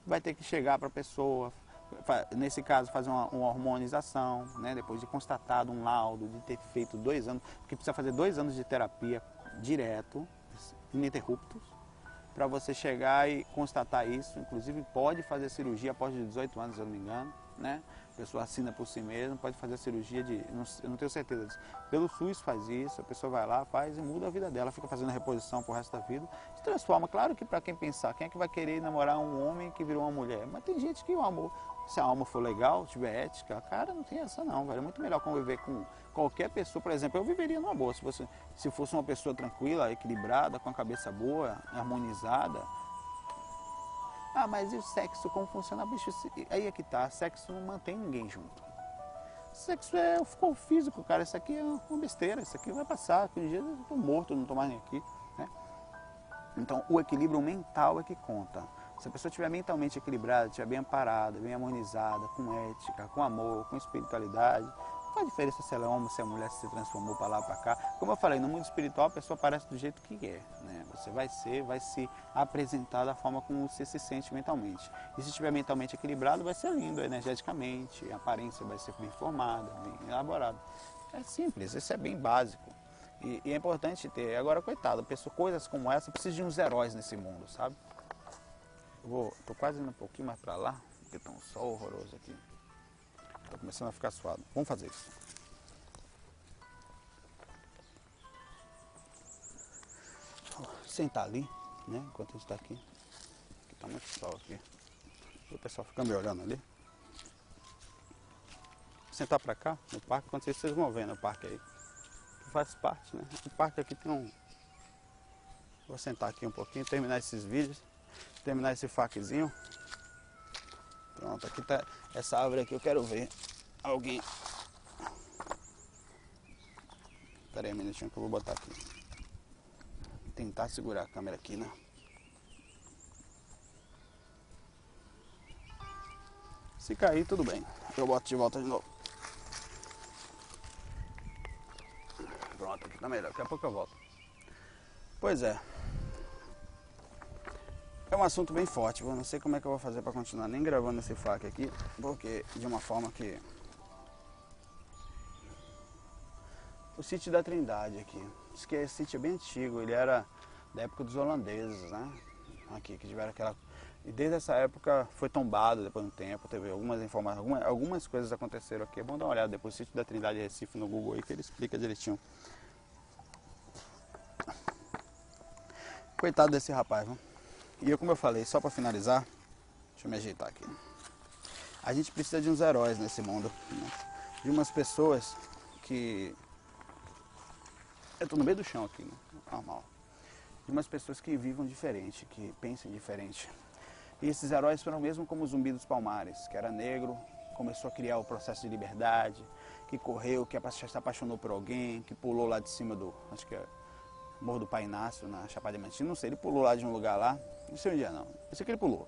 Speaker 1: Vai ter que chegar para a pessoa, nesse caso, fazer uma, uma hormonização, né, depois de constatado um laudo, de ter feito dois anos, porque precisa fazer dois anos de terapia direto, ininterruptos, para você chegar e constatar isso. Inclusive, pode fazer cirurgia após 18 anos, se eu não me engano, né? A pessoa assina por si mesma, pode fazer a cirurgia de. Não, eu não tenho certeza disso. Pelo SUS faz isso, a pessoa vai lá, faz e muda a vida dela, fica fazendo reposição pro resto da vida, se transforma. Claro que para quem pensar, quem é que vai querer namorar um homem que virou uma mulher? Mas tem gente que o amor se a alma for legal, tiver ética, cara, não tem essa não, velho. É muito melhor conviver com qualquer pessoa. Por exemplo, eu viveria numa boa. Se, fosse, se fosse uma pessoa tranquila, equilibrada, com a cabeça boa, harmonizada. Ah, mas e o sexo, como funciona? Bicho, aí é que tá, sexo não mantém ninguém junto. Sexo é o físico, cara. Isso aqui é uma besteira, isso aqui vai passar. Que um dia eu tô morto, não tô mais nem aqui. Né? Então, o equilíbrio mental é que conta. Se a pessoa estiver mentalmente equilibrada, estiver bem amparada, bem harmonizada, com ética, com amor, com espiritualidade, qual a diferença se ela é homem, se é mulher, se se transformou para lá, para cá? Como eu falei, no mundo espiritual a pessoa aparece do jeito que é. Né? Você vai ser, vai se apresentar da forma como você se sente mentalmente. E se estiver mentalmente equilibrado, vai ser lindo energeticamente, a aparência vai ser bem formada, bem elaborada. É simples, isso é bem básico. E, e é importante ter. Agora, coitado, pessoa, coisas como essa precisam de uns heróis nesse mundo, sabe? Eu vou, tô quase indo um pouquinho mais para lá, porque tá um sol horroroso aqui. Tá começando a ficar suado. Vamos fazer isso. Sentar ali, né? Enquanto a gente tá aqui. Aqui tá muito sol aqui. O pessoal fica me olhando ali. Sentar pra cá, no parque, quando vocês vão ver no parque aí. Faz parte, né? O parque aqui tem um. Vou sentar aqui um pouquinho, terminar esses vídeos terminar esse faquezinho. Pronto, aqui tá essa árvore aqui, eu quero ver alguém. Espera aí um minutinho que eu vou botar aqui. Tentar segurar a câmera aqui, né? Se cair, tudo bem. Eu boto de volta de novo. Pronto, aqui tá melhor. Daqui a pouco eu volto. Pois é. É um assunto bem forte, eu não sei como é que eu vou fazer para continuar nem gravando esse fac aqui, porque de uma forma que... O sítio da Trindade aqui, diz que esse sítio é bem antigo, ele era da época dos holandeses, né? Aqui, que tiveram aquela... E desde essa época foi tombado depois de um tempo, teve algumas informações, algumas, algumas coisas aconteceram aqui. É bom dar uma olhada depois, o sítio da Trindade Recife no Google aí, que ele explica direitinho. Coitado desse rapaz, viu? E eu, como eu falei, só para finalizar, deixa eu me ajeitar aqui. A gente precisa de uns heróis nesse mundo, né? de umas pessoas que. Eu tô no meio do chão aqui, né? normal. De umas pessoas que vivam diferente, que pensem diferente. E esses heróis foram mesmo como o Zumbi dos Palmares, que era negro, começou a criar o processo de liberdade, que correu, que se apaixonou por alguém, que pulou lá de cima do. Acho que é Morro do Pai Inácio, na Chapada Diamantina, não sei, ele pulou lá de um lugar lá, não sei onde é não, eu sei que ele pulou.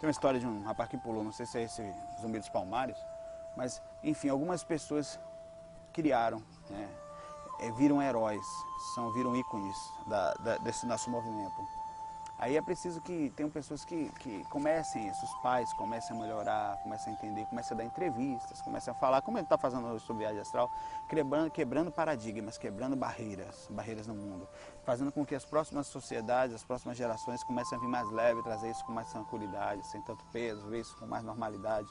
Speaker 1: Tem uma história de um rapaz que pulou, não sei se é esse Zumbi dos Palmares, mas enfim, algumas pessoas criaram, né, viram heróis, são, viram ícones da, da, desse nosso movimento. Aí é preciso que tenham pessoas que, que comecem isso, os pais comecem a melhorar, comecem a entender, comecem a dar entrevistas, comecem a falar, como ele está fazendo hoje sobre viagem astral, quebrando, quebrando paradigmas, quebrando barreiras, barreiras no mundo, fazendo com que as próximas sociedades, as próximas gerações comecem a vir mais leve, trazer isso com mais tranquilidade, sem tanto peso, ver isso com mais normalidade.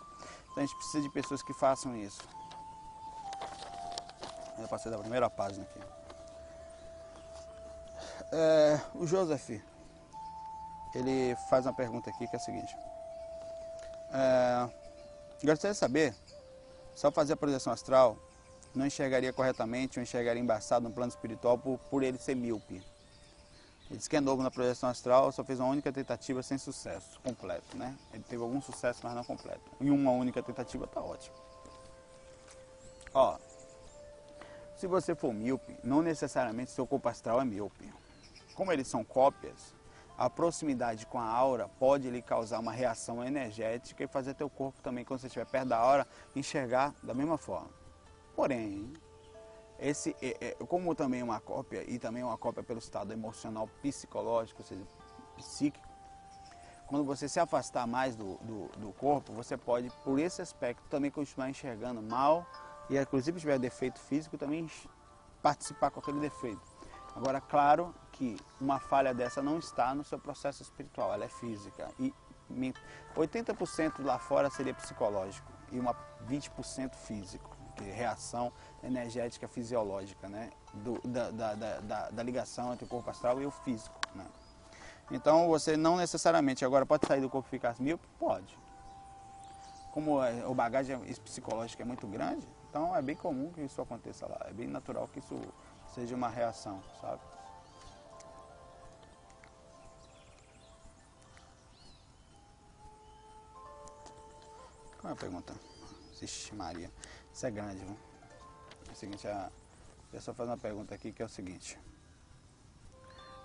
Speaker 1: Então a gente precisa de pessoas que façam isso. Eu passei da primeira página aqui. É, o Joseph, ele faz uma pergunta aqui que é a seguinte. É, gostaria de saber, se ao fazer a projeção astral, não enxergaria corretamente ou enxergaria embaçado no plano espiritual por, por ele ser míope. Ele disse que é novo na projeção astral, só fez uma única tentativa sem sucesso completo, né? Ele teve algum sucesso, mas não completo. Em uma única tentativa tá ótimo. Ó, se você for míope, não necessariamente seu corpo astral é míope. Como eles são cópias, a proximidade com a aura pode lhe causar uma reação energética e fazer teu corpo também, quando você estiver perto da aura, enxergar da mesma forma. Porém, esse, como também uma cópia, e também uma cópia pelo estado emocional psicológico, ou seja, psíquico, quando você se afastar mais do, do, do corpo, você pode, por esse aspecto, também continuar enxergando mal e, inclusive, se tiver defeito físico, também participar com aquele defeito. Agora, claro que uma falha dessa não está no seu processo espiritual, ela é física. E 80% lá fora seria psicológico e uma 20% físico, que é reação energética fisiológica, né? Do, da, da, da, da, ligação entre o corpo astral e o físico. Né? Então você não necessariamente agora pode sair do corpo e ficar mil? Pode. Como o bagagem psicológica é muito grande, então é bem comum que isso aconteça lá. É bem natural que isso seja uma reação, sabe? Qual é a pergunta? Vixe Maria, isso é grande, viu? É o seguinte, a pessoa faz uma pergunta aqui que é o seguinte.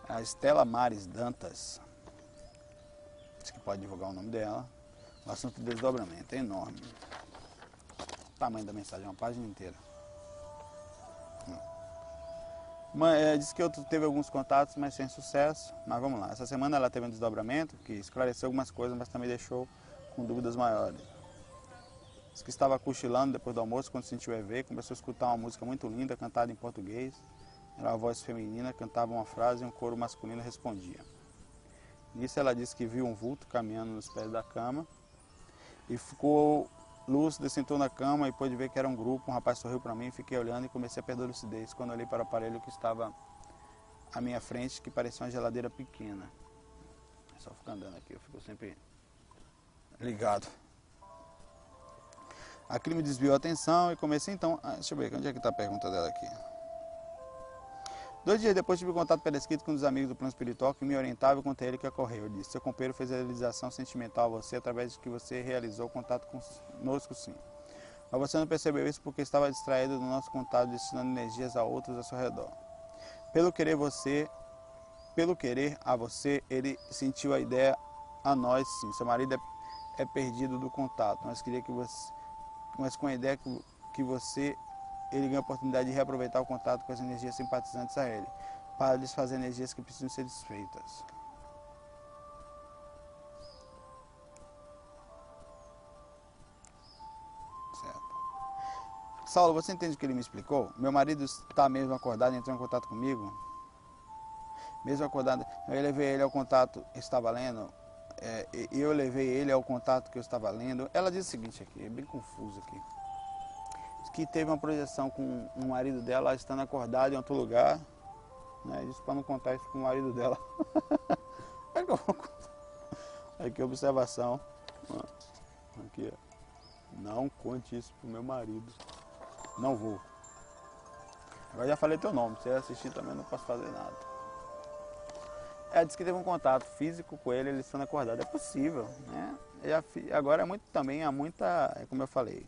Speaker 1: A Estela Mares Dantas, diz que pode divulgar o nome dela. O assunto do desdobramento é enorme. O tamanho da mensagem é uma página inteira. Mas, é, disse que eu teve alguns contatos, mas sem sucesso. Mas vamos lá. Essa semana ela teve um desdobramento que esclareceu algumas coisas, mas também deixou com dúvidas maiores. Diz que estava cochilando depois do almoço quando sentiu EV, começou a escutar uma música muito linda, cantada em português. Era uma voz feminina, cantava uma frase e um coro masculino respondia. Nisso ela disse que viu um vulto caminhando nos pés da cama e ficou lúcida, sentou na cama e pôde ver que era um grupo. Um rapaz sorriu para mim, fiquei olhando e comecei a perder a lucidez quando olhei para o aparelho que estava à minha frente, que parecia uma geladeira pequena. Só ficar andando aqui, eu fico sempre ligado. Aquilo me desviou a atenção e comecei então. Deixa eu ver, onde é que está a pergunta dela aqui? Dois dias depois tive contato pela escrita com um dos amigos do plano espiritual que me orientava e contei ele que ocorreu. Ele disse, seu companheiro fez a realização sentimental a você através de que você realizou o contato conosco sim. Mas você não percebeu isso porque estava distraído do nosso contato, destinando energias a outros ao seu redor. Pelo querer você, pelo querer a você, ele sentiu a ideia a nós sim. Seu marido é, é perdido do contato. Nós queria que você mas com a ideia que, que você ele ganha a oportunidade de reaproveitar o contato com as energias simpatizantes a ele, para desfazer energias que precisam ser desfeitas. Saulo, você entende o que ele me explicou? Meu marido está mesmo acordado entrou em contato comigo. Mesmo acordado, eu levei ele ao contato, estava lendo, é, eu levei ele ao contato que eu estava lendo. Ela diz o seguinte aqui, é bem confuso aqui. Que teve uma projeção com o marido dela estando acordado em outro lugar. Né? Disse para não contar isso com o marido dela. aqui observação. Aqui, Não conte isso pro meu marido. Não vou. Agora já falei teu nome. Se você assistir também não posso fazer nada. Ela disse que teve um contato físico com ele, ele estando acordado. É possível, né? E agora é muito também, há muita, é como eu falei,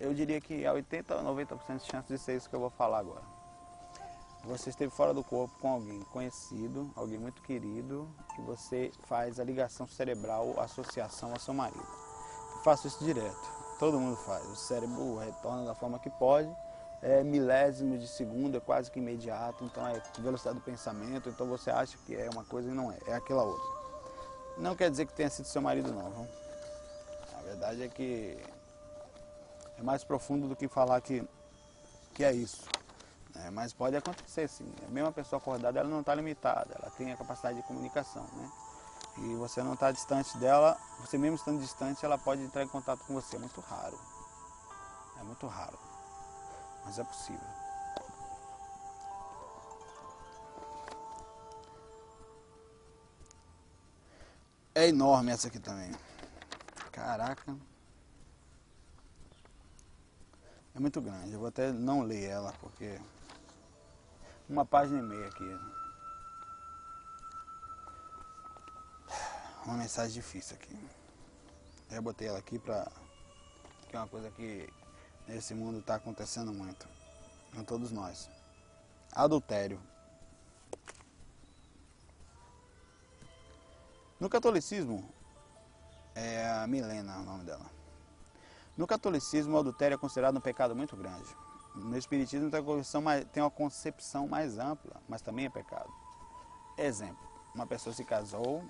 Speaker 1: eu diria que há 80 ou 90% de chance de ser isso que eu vou falar agora. Você esteve fora do corpo com alguém conhecido, alguém muito querido, que você faz a ligação cerebral, associação ao seu marido. Eu faço isso direto, todo mundo faz. O cérebro retorna da forma que pode é milésimo de segundo, é quase que imediato, então é velocidade do pensamento, então você acha que é uma coisa e não é, é aquela outra. Não quer dizer que tenha sido seu marido não, viu? A verdade é que é mais profundo do que falar que, que é isso. né? mas pode acontecer sim. A mesma pessoa acordada ela não está limitada, ela tem a capacidade de comunicação. Né? E você não está distante dela, você mesmo estando distante, ela pode entrar em contato com você. É muito raro. É muito raro. Mas é possível. É enorme essa aqui também. Caraca. É muito grande. Eu vou até não ler ela porque uma página e meia aqui. Uma mensagem difícil aqui. Eu botei ela aqui pra. que é uma coisa que nesse mundo está acontecendo muito. Com todos nós. Adultério. No catolicismo, é a Milena o nome dela. No catolicismo, o adultério é considerado um pecado muito grande. No espiritismo tem uma concepção mais, ampla, mas também é pecado. Exemplo, uma pessoa se casou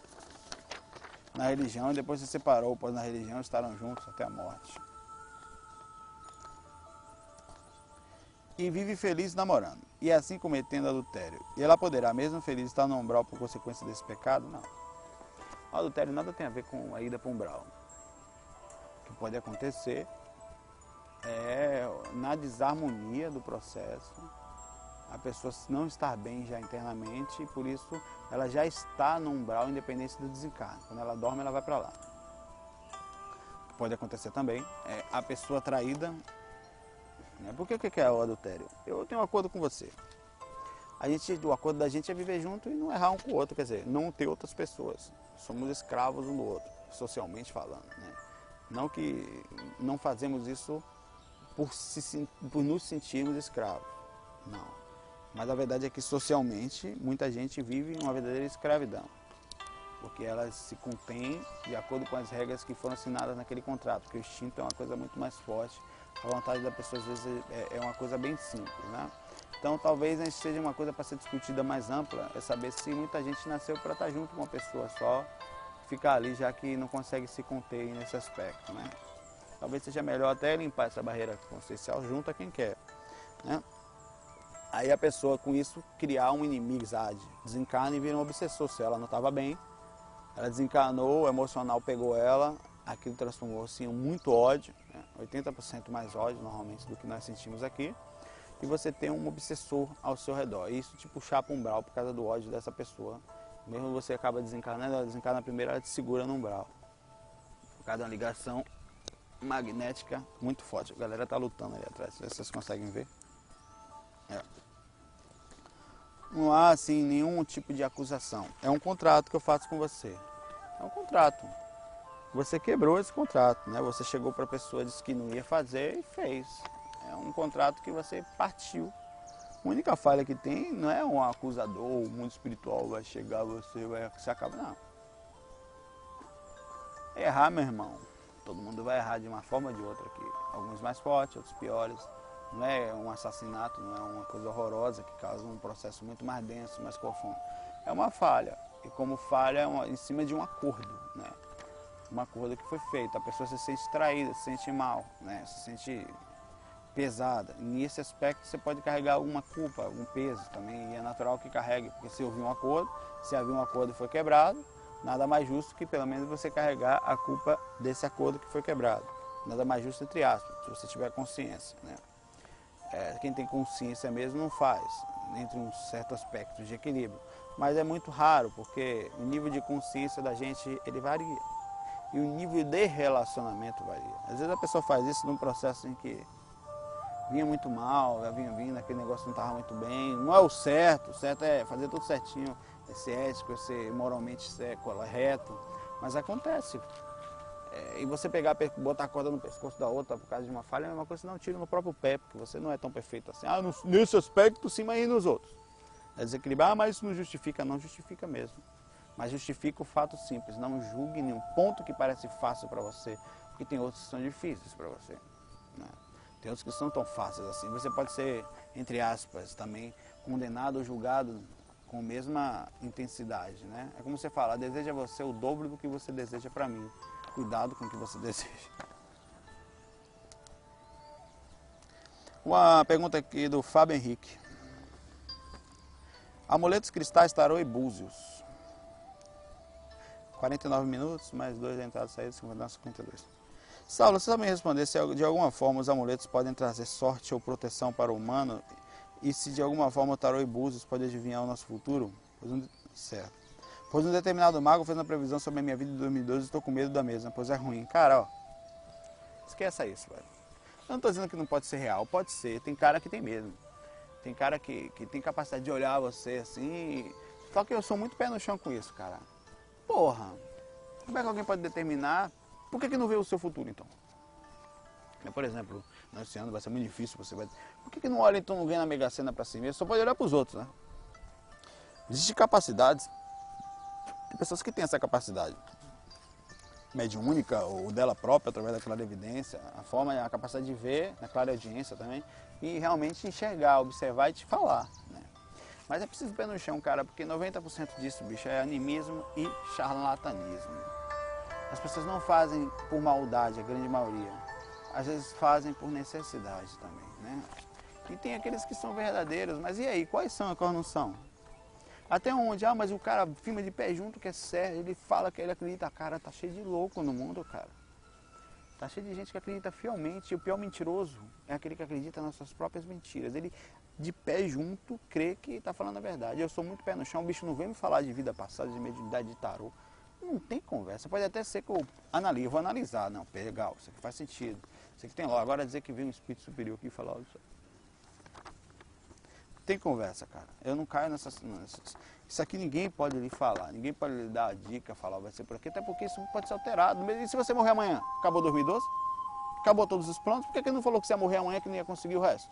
Speaker 1: na religião e depois se separou, pois na religião estaram juntos até a morte. E vive feliz namorando, e assim cometendo adultério. E ela poderá, mesmo feliz, estar no umbral por consequência desse pecado? Não. O adultério nada tem a ver com a ida para o umbral. O que pode acontecer é na desarmonia do processo, a pessoa não estar bem já internamente e por isso ela já está no umbral independente do desencarne. Quando ela dorme, ela vai para lá. O que pode acontecer também é a pessoa traída. Né? Por que, que é o adultério? Eu tenho um acordo com você. A gente, o acordo da gente é viver junto e não errar um com o outro, quer dizer, não ter outras pessoas. Somos escravos um do outro, socialmente falando. Né? Não que não fazemos isso por, se, por nos sentirmos escravos. Não. Mas a verdade é que socialmente muita gente vive uma verdadeira escravidão. Porque elas se contêm de acordo com as regras que foram assinadas naquele contrato. Porque o instinto é uma coisa muito mais forte. A vontade da pessoa às vezes é, é uma coisa bem simples. Né? Então talvez gente seja uma coisa para ser discutida mais ampla, é saber se muita gente nasceu para estar junto com uma pessoa só, ficar ali já que não consegue se conter nesse aspecto. Né? Talvez seja melhor até limpar essa barreira consciencial junto a quem quer. Né? Aí a pessoa com isso criar uma inimizade, desencarna e vira um obsessor. Se ela não estava bem, ela desencarnou, o emocional pegou ela, aquilo transformou-se em muito ódio, né? 80% mais ódio normalmente do que nós sentimos aqui e você tem um obsessor ao seu redor. E isso te puxar para um umbral por causa do ódio dessa pessoa. Mesmo você acaba desencarnando, ela desencarna primeiro, ela te segura no umbral. Por causa de uma ligação magnética muito forte. A galera tá lutando ali atrás, vocês conseguem ver. É. Não há assim nenhum tipo de acusação. É um contrato que eu faço com você. É um contrato. Você quebrou esse contrato, né? Você chegou para a pessoa, disse que não ia fazer e fez. É um contrato que você partiu. A única falha que tem não é um acusador, o mundo espiritual vai chegar, você vai se acaba, não. Errar, meu irmão. Todo mundo vai errar de uma forma ou de outra aqui. Alguns mais fortes, outros piores. Não é um assassinato, não é uma coisa horrorosa que causa um processo muito mais denso, mais profundo. É uma falha. E como falha, é uma, em cima de um acordo, Um acordo que foi feito. A pessoa se sente traída, se sente mal, né? Se sente pesada. Nesse aspecto você pode carregar alguma culpa, algum peso também, e é natural que carregue, porque se houve um acordo, se havia um acordo e foi quebrado, nada mais justo que pelo menos você carregar a culpa desse acordo que foi quebrado. Nada mais justo entre aspas, se você tiver consciência. Né? É, quem tem consciência mesmo não faz, entre um certo aspecto de equilíbrio. Mas é muito raro, porque o nível de consciência da gente ele varia. E o nível de relacionamento varia. Às vezes a pessoa faz isso num processo em que vinha muito mal, já vinha vindo, aquele negócio não estava muito bem. Não é o certo, o certo é fazer tudo certinho, é ser ético, é ser moralmente correto. Mas acontece. É, e você pegar, botar a corda no pescoço da outra por causa de uma falha é uma coisa que não tira no próprio pé, porque você não é tão perfeito assim. Ah, nesse aspecto sim, mas e nos outros? É desequilibrar, mas isso não justifica, não justifica mesmo. Mas justifica o fato simples, não julgue nenhum ponto que parece fácil para você, porque tem outros que são difíceis para você. Né? Tem outros que não tão fáceis assim. Você pode ser, entre aspas, também condenado ou julgado com a mesma intensidade, né? É como você fala, deseja você o dobro do que você deseja para mim. Cuidado com o que você deseja. Uma pergunta aqui do Fábio Henrique. Amuletos cristais, tarô e búzios. 49 minutos, mais dois entradas e saídas, 52. Saulo, você me responder se de alguma forma os amuletos podem trazer sorte ou proteção para o humano e se de alguma forma o tarô e búzios podem adivinhar o nosso futuro? Pois um, certo. Pois um determinado mago fez uma previsão sobre a minha vida de 2012 e estou com medo da mesma, pois é ruim. Cara, ó, esqueça isso, velho. Eu não estou dizendo que não pode ser real, pode ser. Tem cara que tem medo. Tem cara que, que tem capacidade de olhar você assim. Só que eu sou muito pé no chão com isso, cara. Porra, como é que alguém pode determinar? Por que, que não vê o seu futuro então? Por exemplo, nesse ano vai ser muito difícil, você vai. Por que, que não olha então, não ganha na Mega Sena para si mesmo? Só pode olhar para os outros, né? Existem capacidades, tem pessoas que têm essa capacidade mediúnica ou dela própria, através da clara evidência, a forma, a capacidade de ver, na clara audiência também, e realmente enxergar, observar e te falar. Mas é preciso pé no chão, cara, porque 90% disso, bicho, é animismo e charlatanismo. As pessoas não fazem por maldade, a grande maioria. Às vezes fazem por necessidade também, né? E tem aqueles que são verdadeiros, mas e aí, quais são e quais não são? Até onde? Ah, mas o cara filma de pé junto que é sério, ele fala que ele acredita. Cara, tá cheio de louco no mundo, cara. Tá cheio de gente que acredita fielmente. E o pior mentiroso é aquele que acredita nas suas próprias mentiras. Ele, de pé junto, crê que está falando a verdade. Eu sou muito pé no chão, o bicho não vem me falar de vida passada, de mediunidade, de tarô. Não tem conversa. Pode até ser que eu analise, eu vou analisar. Não, legal, isso aqui faz sentido. Isso aqui tem lá. Agora dizer que vem um espírito superior aqui e falar isso tem conversa, cara. Eu não caio nessas, nessas, Isso aqui ninguém pode lhe falar, ninguém pode lhe dar a dica, falar vai ser por aqui, até porque isso pode ser alterado. E se você morrer amanhã? Acabou 2012? Acabou todos os planos? Por que, que não falou que você ia morrer amanhã que não ia conseguir o resto?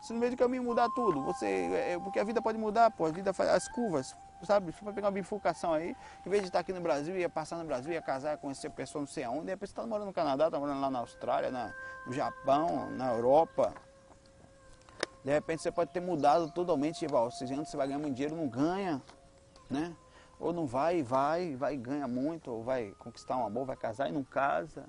Speaker 1: Se no meio do caminho mudar tudo, você. É, é porque a vida pode mudar, pô, a vida faz as curvas, sabe? Você vai pegar uma bifurcação aí, em vez de estar aqui no Brasil, ia passar no Brasil, ia casar, conhecer pessoa não sei aonde, de repente você está morando no Canadá, está morando lá na Austrália, na, no Japão, na Europa, de repente você pode ter mudado totalmente, ou seja, antes você vai ganhar muito dinheiro, não ganha, né? Ou não vai, vai, vai ganha muito, ou vai conquistar um amor, vai casar e não casa.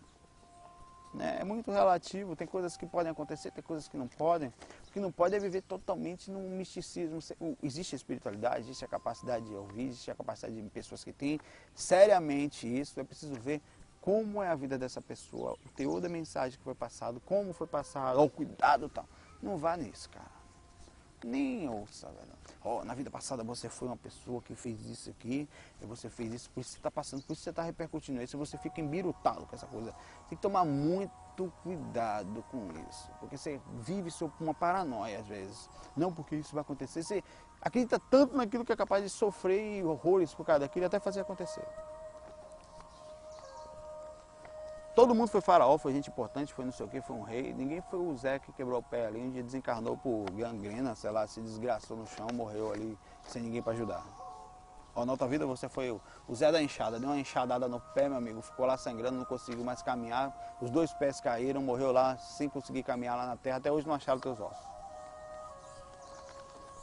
Speaker 1: Né? É muito relativo, tem coisas que podem acontecer, tem coisas que não podem. O que não pode é viver totalmente num misticismo. Existe a espiritualidade, existe a capacidade de ouvir, existe a capacidade de pessoas que têm seriamente isso. É preciso ver como é a vida dessa pessoa, o teor da mensagem que foi passado, como foi passado, o cuidado e tal. Não vá nisso, cara. Nem ouça, velho. Oh, na vida passada você foi uma pessoa que fez isso aqui, e você fez isso, por isso você está passando, por isso você está repercutindo isso, você fica embirutado com essa coisa. Tem que tomar muito cuidado com isso, porque você vive sob uma paranoia às vezes. Não porque isso vai acontecer, você acredita tanto naquilo que é capaz de sofrer horrores por causa daquilo até fazer acontecer. Todo mundo foi faraó, foi gente importante, foi não sei o que, foi um rei. Ninguém foi o Zé que quebrou o pé ali, um dia desencarnou por gangrena, sei lá, se desgraçou no chão, morreu ali sem ninguém para ajudar. Ó, na outra vida você foi o Zé da enxada, deu uma enxadada no pé, meu amigo, ficou lá sangrando, não conseguiu mais caminhar, os dois pés caíram, morreu lá sem conseguir caminhar lá na terra, até hoje não acharam teus ossos.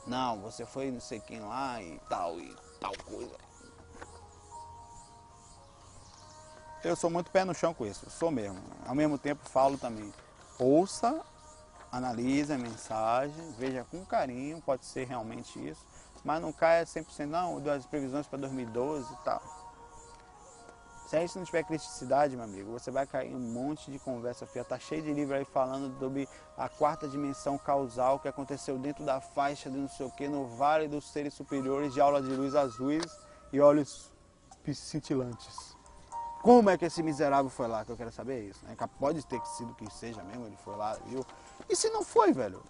Speaker 1: Não, você foi não sei quem lá e tal, e tal coisa. Eu sou muito pé no chão com isso, sou mesmo. Ao mesmo tempo falo também. Ouça, analise a mensagem, veja com carinho, pode ser realmente isso, mas não caia 100%, não, das previsões para 2012 e tal. Se a gente não tiver criticidade, meu amigo, você vai cair em um monte de conversa fia. Tá cheio de livro aí falando sobre a quarta dimensão causal que aconteceu dentro da faixa de não sei o que, no vale dos seres superiores de aula de luz azuis e olhos cintilantes. Como é que esse miserável foi lá? Que eu quero saber é isso. Né? Pode ter sido que seja mesmo, ele foi lá, viu? E se não foi, velho?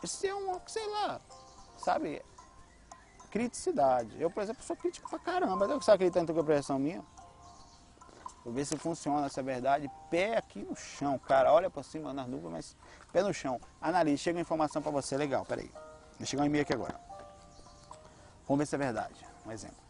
Speaker 1: Esse é um, sei lá, sabe? Criticidade. Eu, por exemplo, sou crítico pra caramba. Eu que acredita em interpretação minha. Vou ver se funciona, é verdade. Pé aqui no chão, cara. Olha por cima nas nuvens, mas pé no chão. Analise, chega uma informação pra você. Legal, peraí. Chegar um e-mail aqui agora. Vamos ver se é verdade. Um exemplo.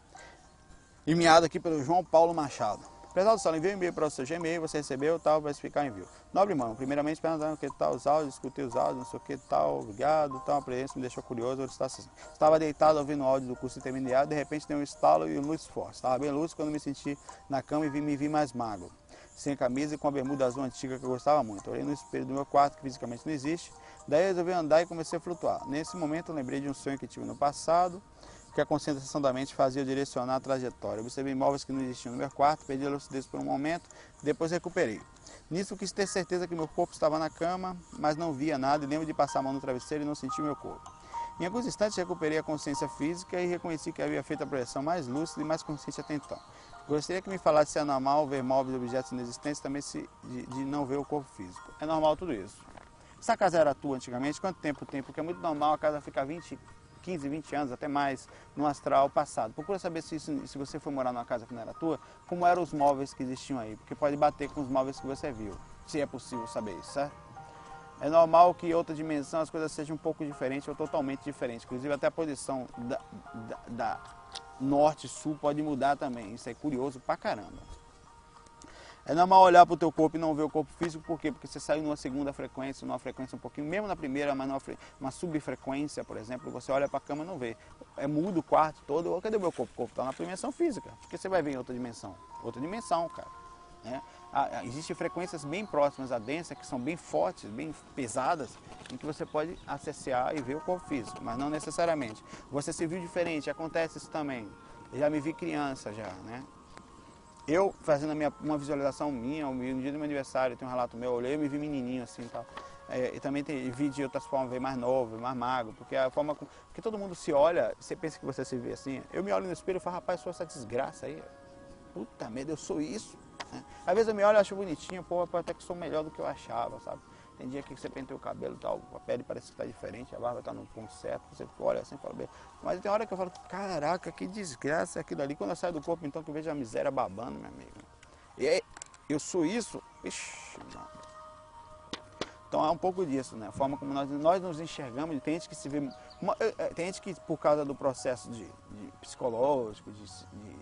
Speaker 1: Enviado aqui pelo João Paulo Machado. Prezado Saulo, enviei um e-mail para o seu Gmail, você recebeu, tal, vai explicar envio. Nobre irmão, primeiramente perguntando o que tal os áudios, escutei os áudios, não sei o que tal, obrigado, tal, a presença me deixou curioso, estava deitado ouvindo o áudio do curso intermediário, de repente deu um estalo e luz forte. Estava bem lúcido quando me senti na cama e vi, me vi mais magro, sem camisa e com a bermuda azul antiga que eu gostava muito. Olhei no espelho do meu quarto, que fisicamente não existe, daí resolvi andar e comecei a flutuar. Nesse momento lembrei de um sonho que tive no passado, que a concentração da mente fazia direcionar a trajetória. Observei imóveis que não existiam no meu quarto, perdi a lucidez por um momento, depois recuperei. Nisso quis ter certeza que meu corpo estava na cama, mas não via nada e lembro de passar a mão no travesseiro e não sentir meu corpo. Em alguns instantes recuperei a consciência física e reconheci que havia feito a projeção mais lúcida e mais consciente até então. Gostaria que me falasse se é normal ver móveis e objetos inexistentes também se, de, de não ver o corpo físico. É normal tudo isso. Essa casa era tua antigamente, quanto tempo tem? Porque é muito normal a casa ficar 20, 15, 20 anos, até mais, no astral passado. Procura saber se, isso, se você for morar numa casa que não era tua, como eram os móveis que existiam aí, porque pode bater com os móveis que você viu, se é possível saber isso, certo? É normal que em outra dimensão as coisas sejam um pouco diferentes ou totalmente diferentes. Inclusive até a posição da, da, da norte-sul pode mudar também. Isso é curioso pra caramba. É normal olhar para o teu corpo e não ver o corpo físico, por quê? Porque você saiu numa segunda frequência, numa frequência um pouquinho, mesmo na primeira, mas numa uma subfrequência, por exemplo, você olha para a cama e não vê. É mudo o quarto todo, cadê o meu corpo? O corpo está na dimensão física, porque você vai ver em outra dimensão. Outra dimensão, cara. Né? Ah, ah, existem frequências bem próximas à densa, que são bem fortes, bem pesadas, em que você pode acessar e ver o corpo físico, mas não necessariamente. Você se viu diferente, acontece isso também. Eu já me vi criança já, né? Eu fazendo minha, uma visualização minha, no dia do meu aniversário, tem um relato meu, eu olhei e me vi menininho assim tal. É, e também tem, vi de outras formas, ver mais novo, mais magro, porque a forma com, que todo mundo se olha, você pensa que você se vê assim. Eu me olho no espelho e falo, rapaz, sou essa desgraça aí. Puta merda, eu sou isso. Né? Às vezes eu me olho e acho bonitinho, pô, até que sou melhor do que eu achava, sabe? Tem dia que você penteia o cabelo tal, a pele parece que está diferente, a barba está no ponto certo, você olha assim e fala, bem. Mas tem hora que eu falo, caraca, que desgraça aquilo ali. Quando eu saio do corpo, então que eu vejo a miséria babando, meu amigo. E aí, eu sou isso, ixi, mano. Então é um pouco disso, né? A forma como nós, nós nos enxergamos, tem gente que se vê. Uma, é, é, tem gente que por causa do processo de, de psicológico, de, de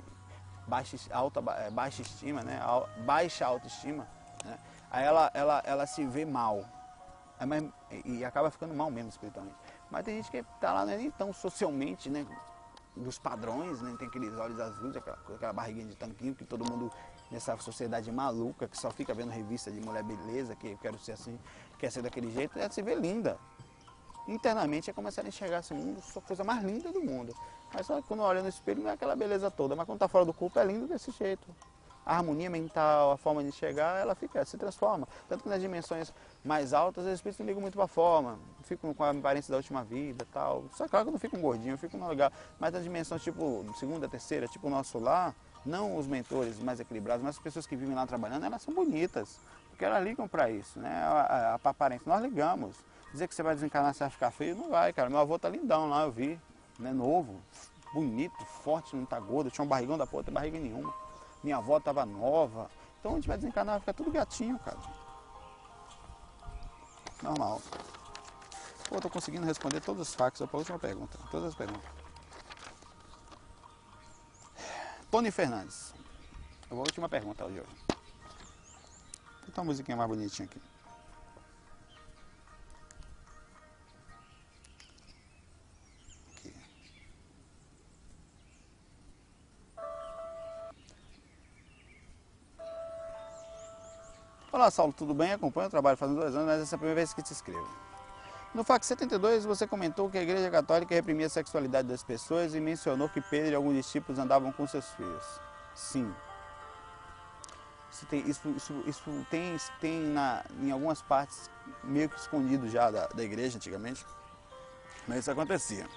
Speaker 1: baixa, alta, é, baixa estima, né? Baixa autoestima, né? Aí ela, ela, ela se vê mal. E acaba ficando mal mesmo espiritualmente. Mas tem gente que está lá, não é nem tão socialmente, né? Dos padrões, né? Tem aqueles olhos azuis, aquela, aquela barriguinha de tanquinho que todo mundo nessa sociedade maluca que só fica vendo revista de mulher beleza, que eu quero ser assim, quer ser daquele jeito, ela se vê linda. Internamente é começar a enxergar esse mundo, a coisa mais linda do mundo. Mas só quando olha no espelho não é aquela beleza toda, mas quando está fora do corpo é lindo desse jeito a harmonia mental, a forma de enxergar, ela fica, se transforma. Tanto que nas dimensões mais altas, os espíritos não ligam muito para a forma, ficam com a aparência da última vida tal. Só claro que não ficam gordinhos, ficam no lugar. Mas nas dimensões tipo segunda, terceira, tipo o nosso lar, não os mentores mais equilibrados, mas as pessoas que vivem lá trabalhando, elas são bonitas. Porque elas ligam para isso, né? A, a, a aparência. Nós ligamos. Dizer que você vai desencarnar, você vai ficar feio, não vai, cara. Meu avô tá lindão lá, eu vi. Né? Novo, bonito, forte, não tá gordo. Tinha um barrigão da porra, tem barriga nenhuma. Minha avó estava nova. Então a gente vai desencarnar, vai ficar tudo gatinho, cara. Normal. Pô, tô conseguindo responder todos os fax, para a última pergunta. Todas as perguntas. Tony Fernandes. A última pergunta hoje. Vou botar uma musiquinha mais bonitinha aqui. Olá Saulo, tudo bem? Acompanho o trabalho faz dois anos, mas essa é a primeira vez que te escrevo. No FAC 72 você comentou que a Igreja Católica reprimia a sexualidade das pessoas e mencionou que Pedro e alguns discípulos andavam com seus filhos. Sim. Isso tem, isso, isso, isso tem, tem na, em algumas partes meio que escondido já da, da igreja antigamente, mas isso acontecia.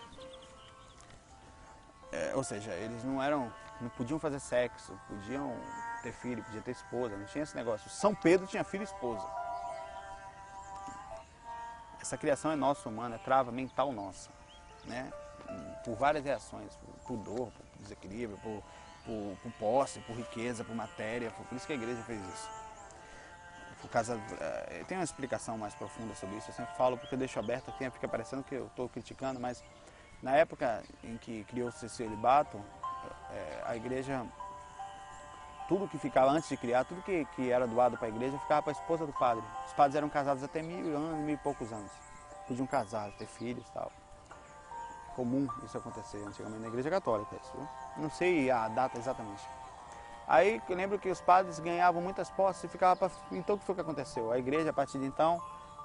Speaker 1: É, ou seja, eles não eram, não podiam fazer sexo, podiam ter filho, podia ter esposa, não tinha esse negócio. São Pedro tinha filho e esposa. Essa criação é nossa, humana, é trava mental nossa. Né? Por várias reações, por dor, por desequilíbrio, por, por, por posse, por riqueza, por matéria. Por isso que a igreja fez isso. Por causa, é, tem uma explicação mais profunda sobre isso, eu sempre falo porque eu deixo aberto aqui, fica parecendo que eu estou criticando, mas na época em que criou-se esse celibato, é, a igreja tudo que ficava antes de criar, tudo que, que era doado para a igreja, ficava para a esposa do padre. Os padres eram casados até mil anos, mil e poucos anos. Podiam casar, ter filhos e tal. Comum isso acontecer antigamente na igreja católica. Isso? Não sei a data exatamente. Aí eu lembro que os padres ganhavam muitas posses e ficava pra... Então o que foi que aconteceu? A igreja, a partir de então,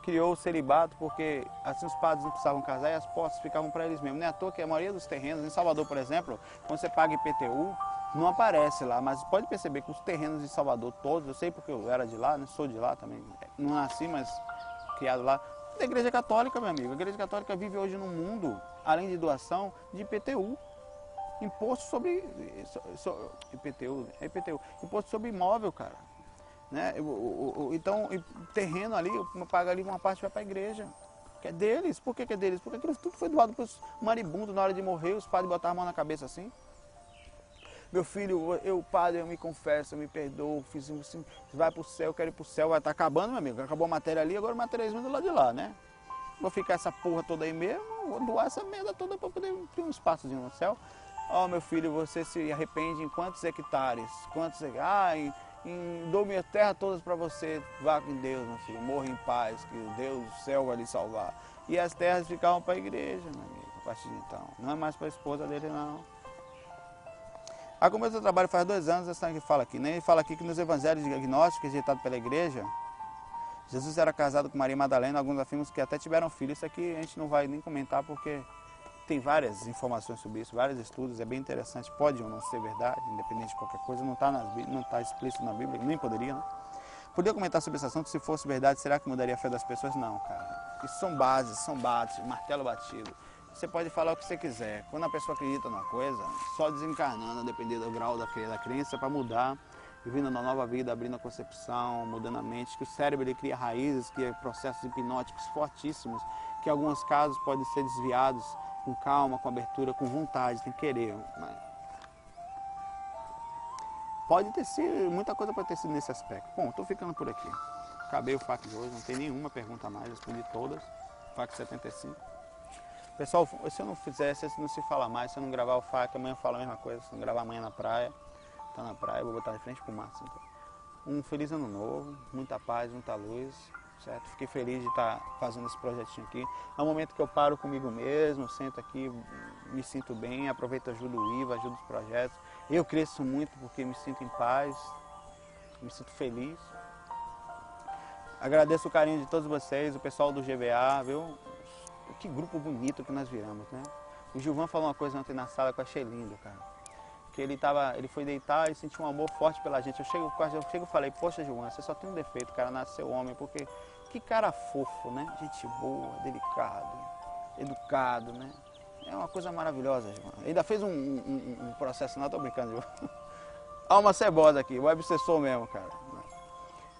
Speaker 1: criou o celibato porque assim os padres não precisavam casar e as posses ficavam para eles mesmos. Não é à toa que a maioria dos terrenos, em Salvador, por exemplo, quando você paga IPTU, não aparece lá, mas pode perceber que os terrenos de Salvador todos, eu sei porque eu era de lá, né, sou de lá também, não nasci, mas criado lá, da Igreja Católica, meu amigo. A Igreja Católica vive hoje num mundo, além de doação, de IPTU. Imposto sobre. So, so, IPTU, é IPTU. Imposto sobre imóvel, cara. Né? O, o, então, terreno ali, paga ali uma parte vai para a igreja. Que é deles. Por que, que é deles? Porque aquilo tudo foi doado para os maribundos na hora de morrer, os padres botaram a mão na cabeça assim. Meu filho, eu, padre, eu me confesso, eu me perdoo, fiz assim, vai para o céu, quero ir para o céu, vai estar tá acabando, meu amigo. Acabou a matéria ali, agora o materialismo do lado de lá, né? Vou ficar essa porra toda aí mesmo, vou doar essa merda toda para poder ter um espaço no céu. Ó, oh, meu filho, você se arrepende em quantos hectares? Quantos hectares? Ah, em, dou minha terra todas para você. Vá com Deus, meu filho. Morra em paz, que o Deus do céu vai lhe salvar. E as terras ficavam para a igreja, meu amigo, a partir de então. Não é mais para a esposa dele, não. A começo do trabalho faz dois anos, essa que fala aqui, né? Ele fala aqui que nos evangelhos diagnósticos rejeitados pela igreja, Jesus era casado com Maria Madalena, alguns afirmam que até tiveram filho. Isso aqui a gente não vai nem comentar porque tem várias informações sobre isso, vários estudos, é bem interessante, pode ou não ser verdade, independente de qualquer coisa, não está tá explícito na Bíblia, nem poderia, né? Poderia comentar sobre esse assunto, se fosse verdade, será que mudaria a fé das pessoas? Não, cara. Isso são bases, são bases, martelo batido. Você pode falar o que você quiser. Quando a pessoa acredita numa coisa, só desencarnando, a depender do grau da, crença, para mudar, vivendo uma nova vida, abrindo a concepção, mudando a mente, que o cérebro ele cria raízes, cria processos hipnóticos fortíssimos, que em alguns casos podem ser desviados com calma, com abertura, com vontade, tem que querer. Pode ter sido, muita coisa pode ter sido nesse aspecto. Bom, estou ficando por aqui. Acabei o FAQ de hoje, não tem nenhuma pergunta mais, respondi todas. FAQ 75. Pessoal, se eu não fizer, se não se falar mais, se eu não gravar o FAQ, amanhã eu falo a mesma coisa. Se não gravar amanhã na praia, tá na praia, eu vou botar de frente pro mar. Então. Um feliz ano novo, muita paz, muita luz, certo? Fiquei feliz de estar fazendo esse projetinho aqui. É um momento que eu paro comigo mesmo, sento aqui, me sinto bem, aproveito, ajudo o IVA, ajudo os projetos. Eu cresço muito porque me sinto em paz, me sinto feliz. Agradeço o carinho de todos vocês, o pessoal do GBA, viu? que grupo bonito que nós viramos, né? O Gilvan falou uma coisa ontem na sala que eu achei lindo, cara. Que ele tava, ele foi deitar e sentiu um amor forte pela gente. Eu chego, eu chego e falei, poxa Gilvan, você só tem um defeito, cara, nasceu homem, porque que cara fofo, né? Gente boa, delicado, educado, né? É uma coisa maravilhosa, Gilvan. Ainda fez um, um, um processo, não tô brincando, Gilvan. Alma cebosa aqui, o obsessor mesmo, cara.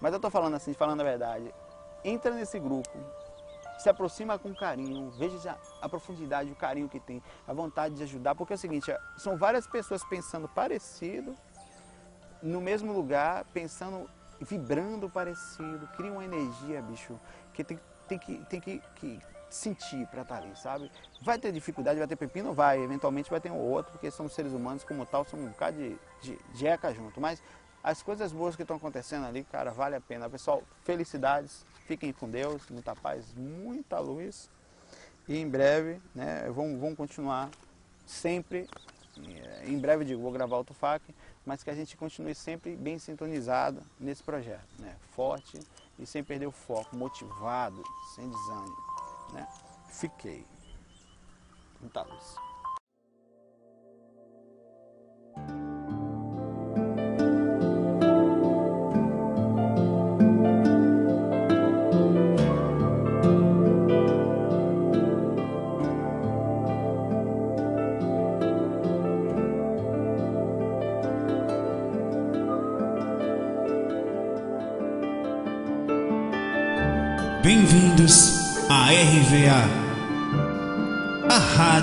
Speaker 1: Mas eu tô falando assim, falando a verdade. Entra nesse grupo, se aproxima com carinho, veja a profundidade, o carinho que tem, a vontade de ajudar, porque é o seguinte, são várias pessoas pensando parecido, no mesmo lugar, pensando, vibrando parecido, cria uma energia, bicho, que tem, tem que, tem que, que sentir para estar tá ali, sabe? Vai ter dificuldade, vai ter pepino? Vai, eventualmente vai ter um outro, porque somos seres humanos como tal, somos um bocado de, de, de eca junto, mas as coisas boas que estão acontecendo ali, cara, vale a pena. Pessoal, felicidades, fiquem com Deus, muita paz, muita luz. E em breve, né, vamos, vamos continuar sempre, eh, em breve digo, vou gravar o Tufac, mas que a gente continue sempre bem sintonizado nesse projeto, né, forte e sem perder o foco, motivado, sem desânimo, né. Fiquei. Muita luz.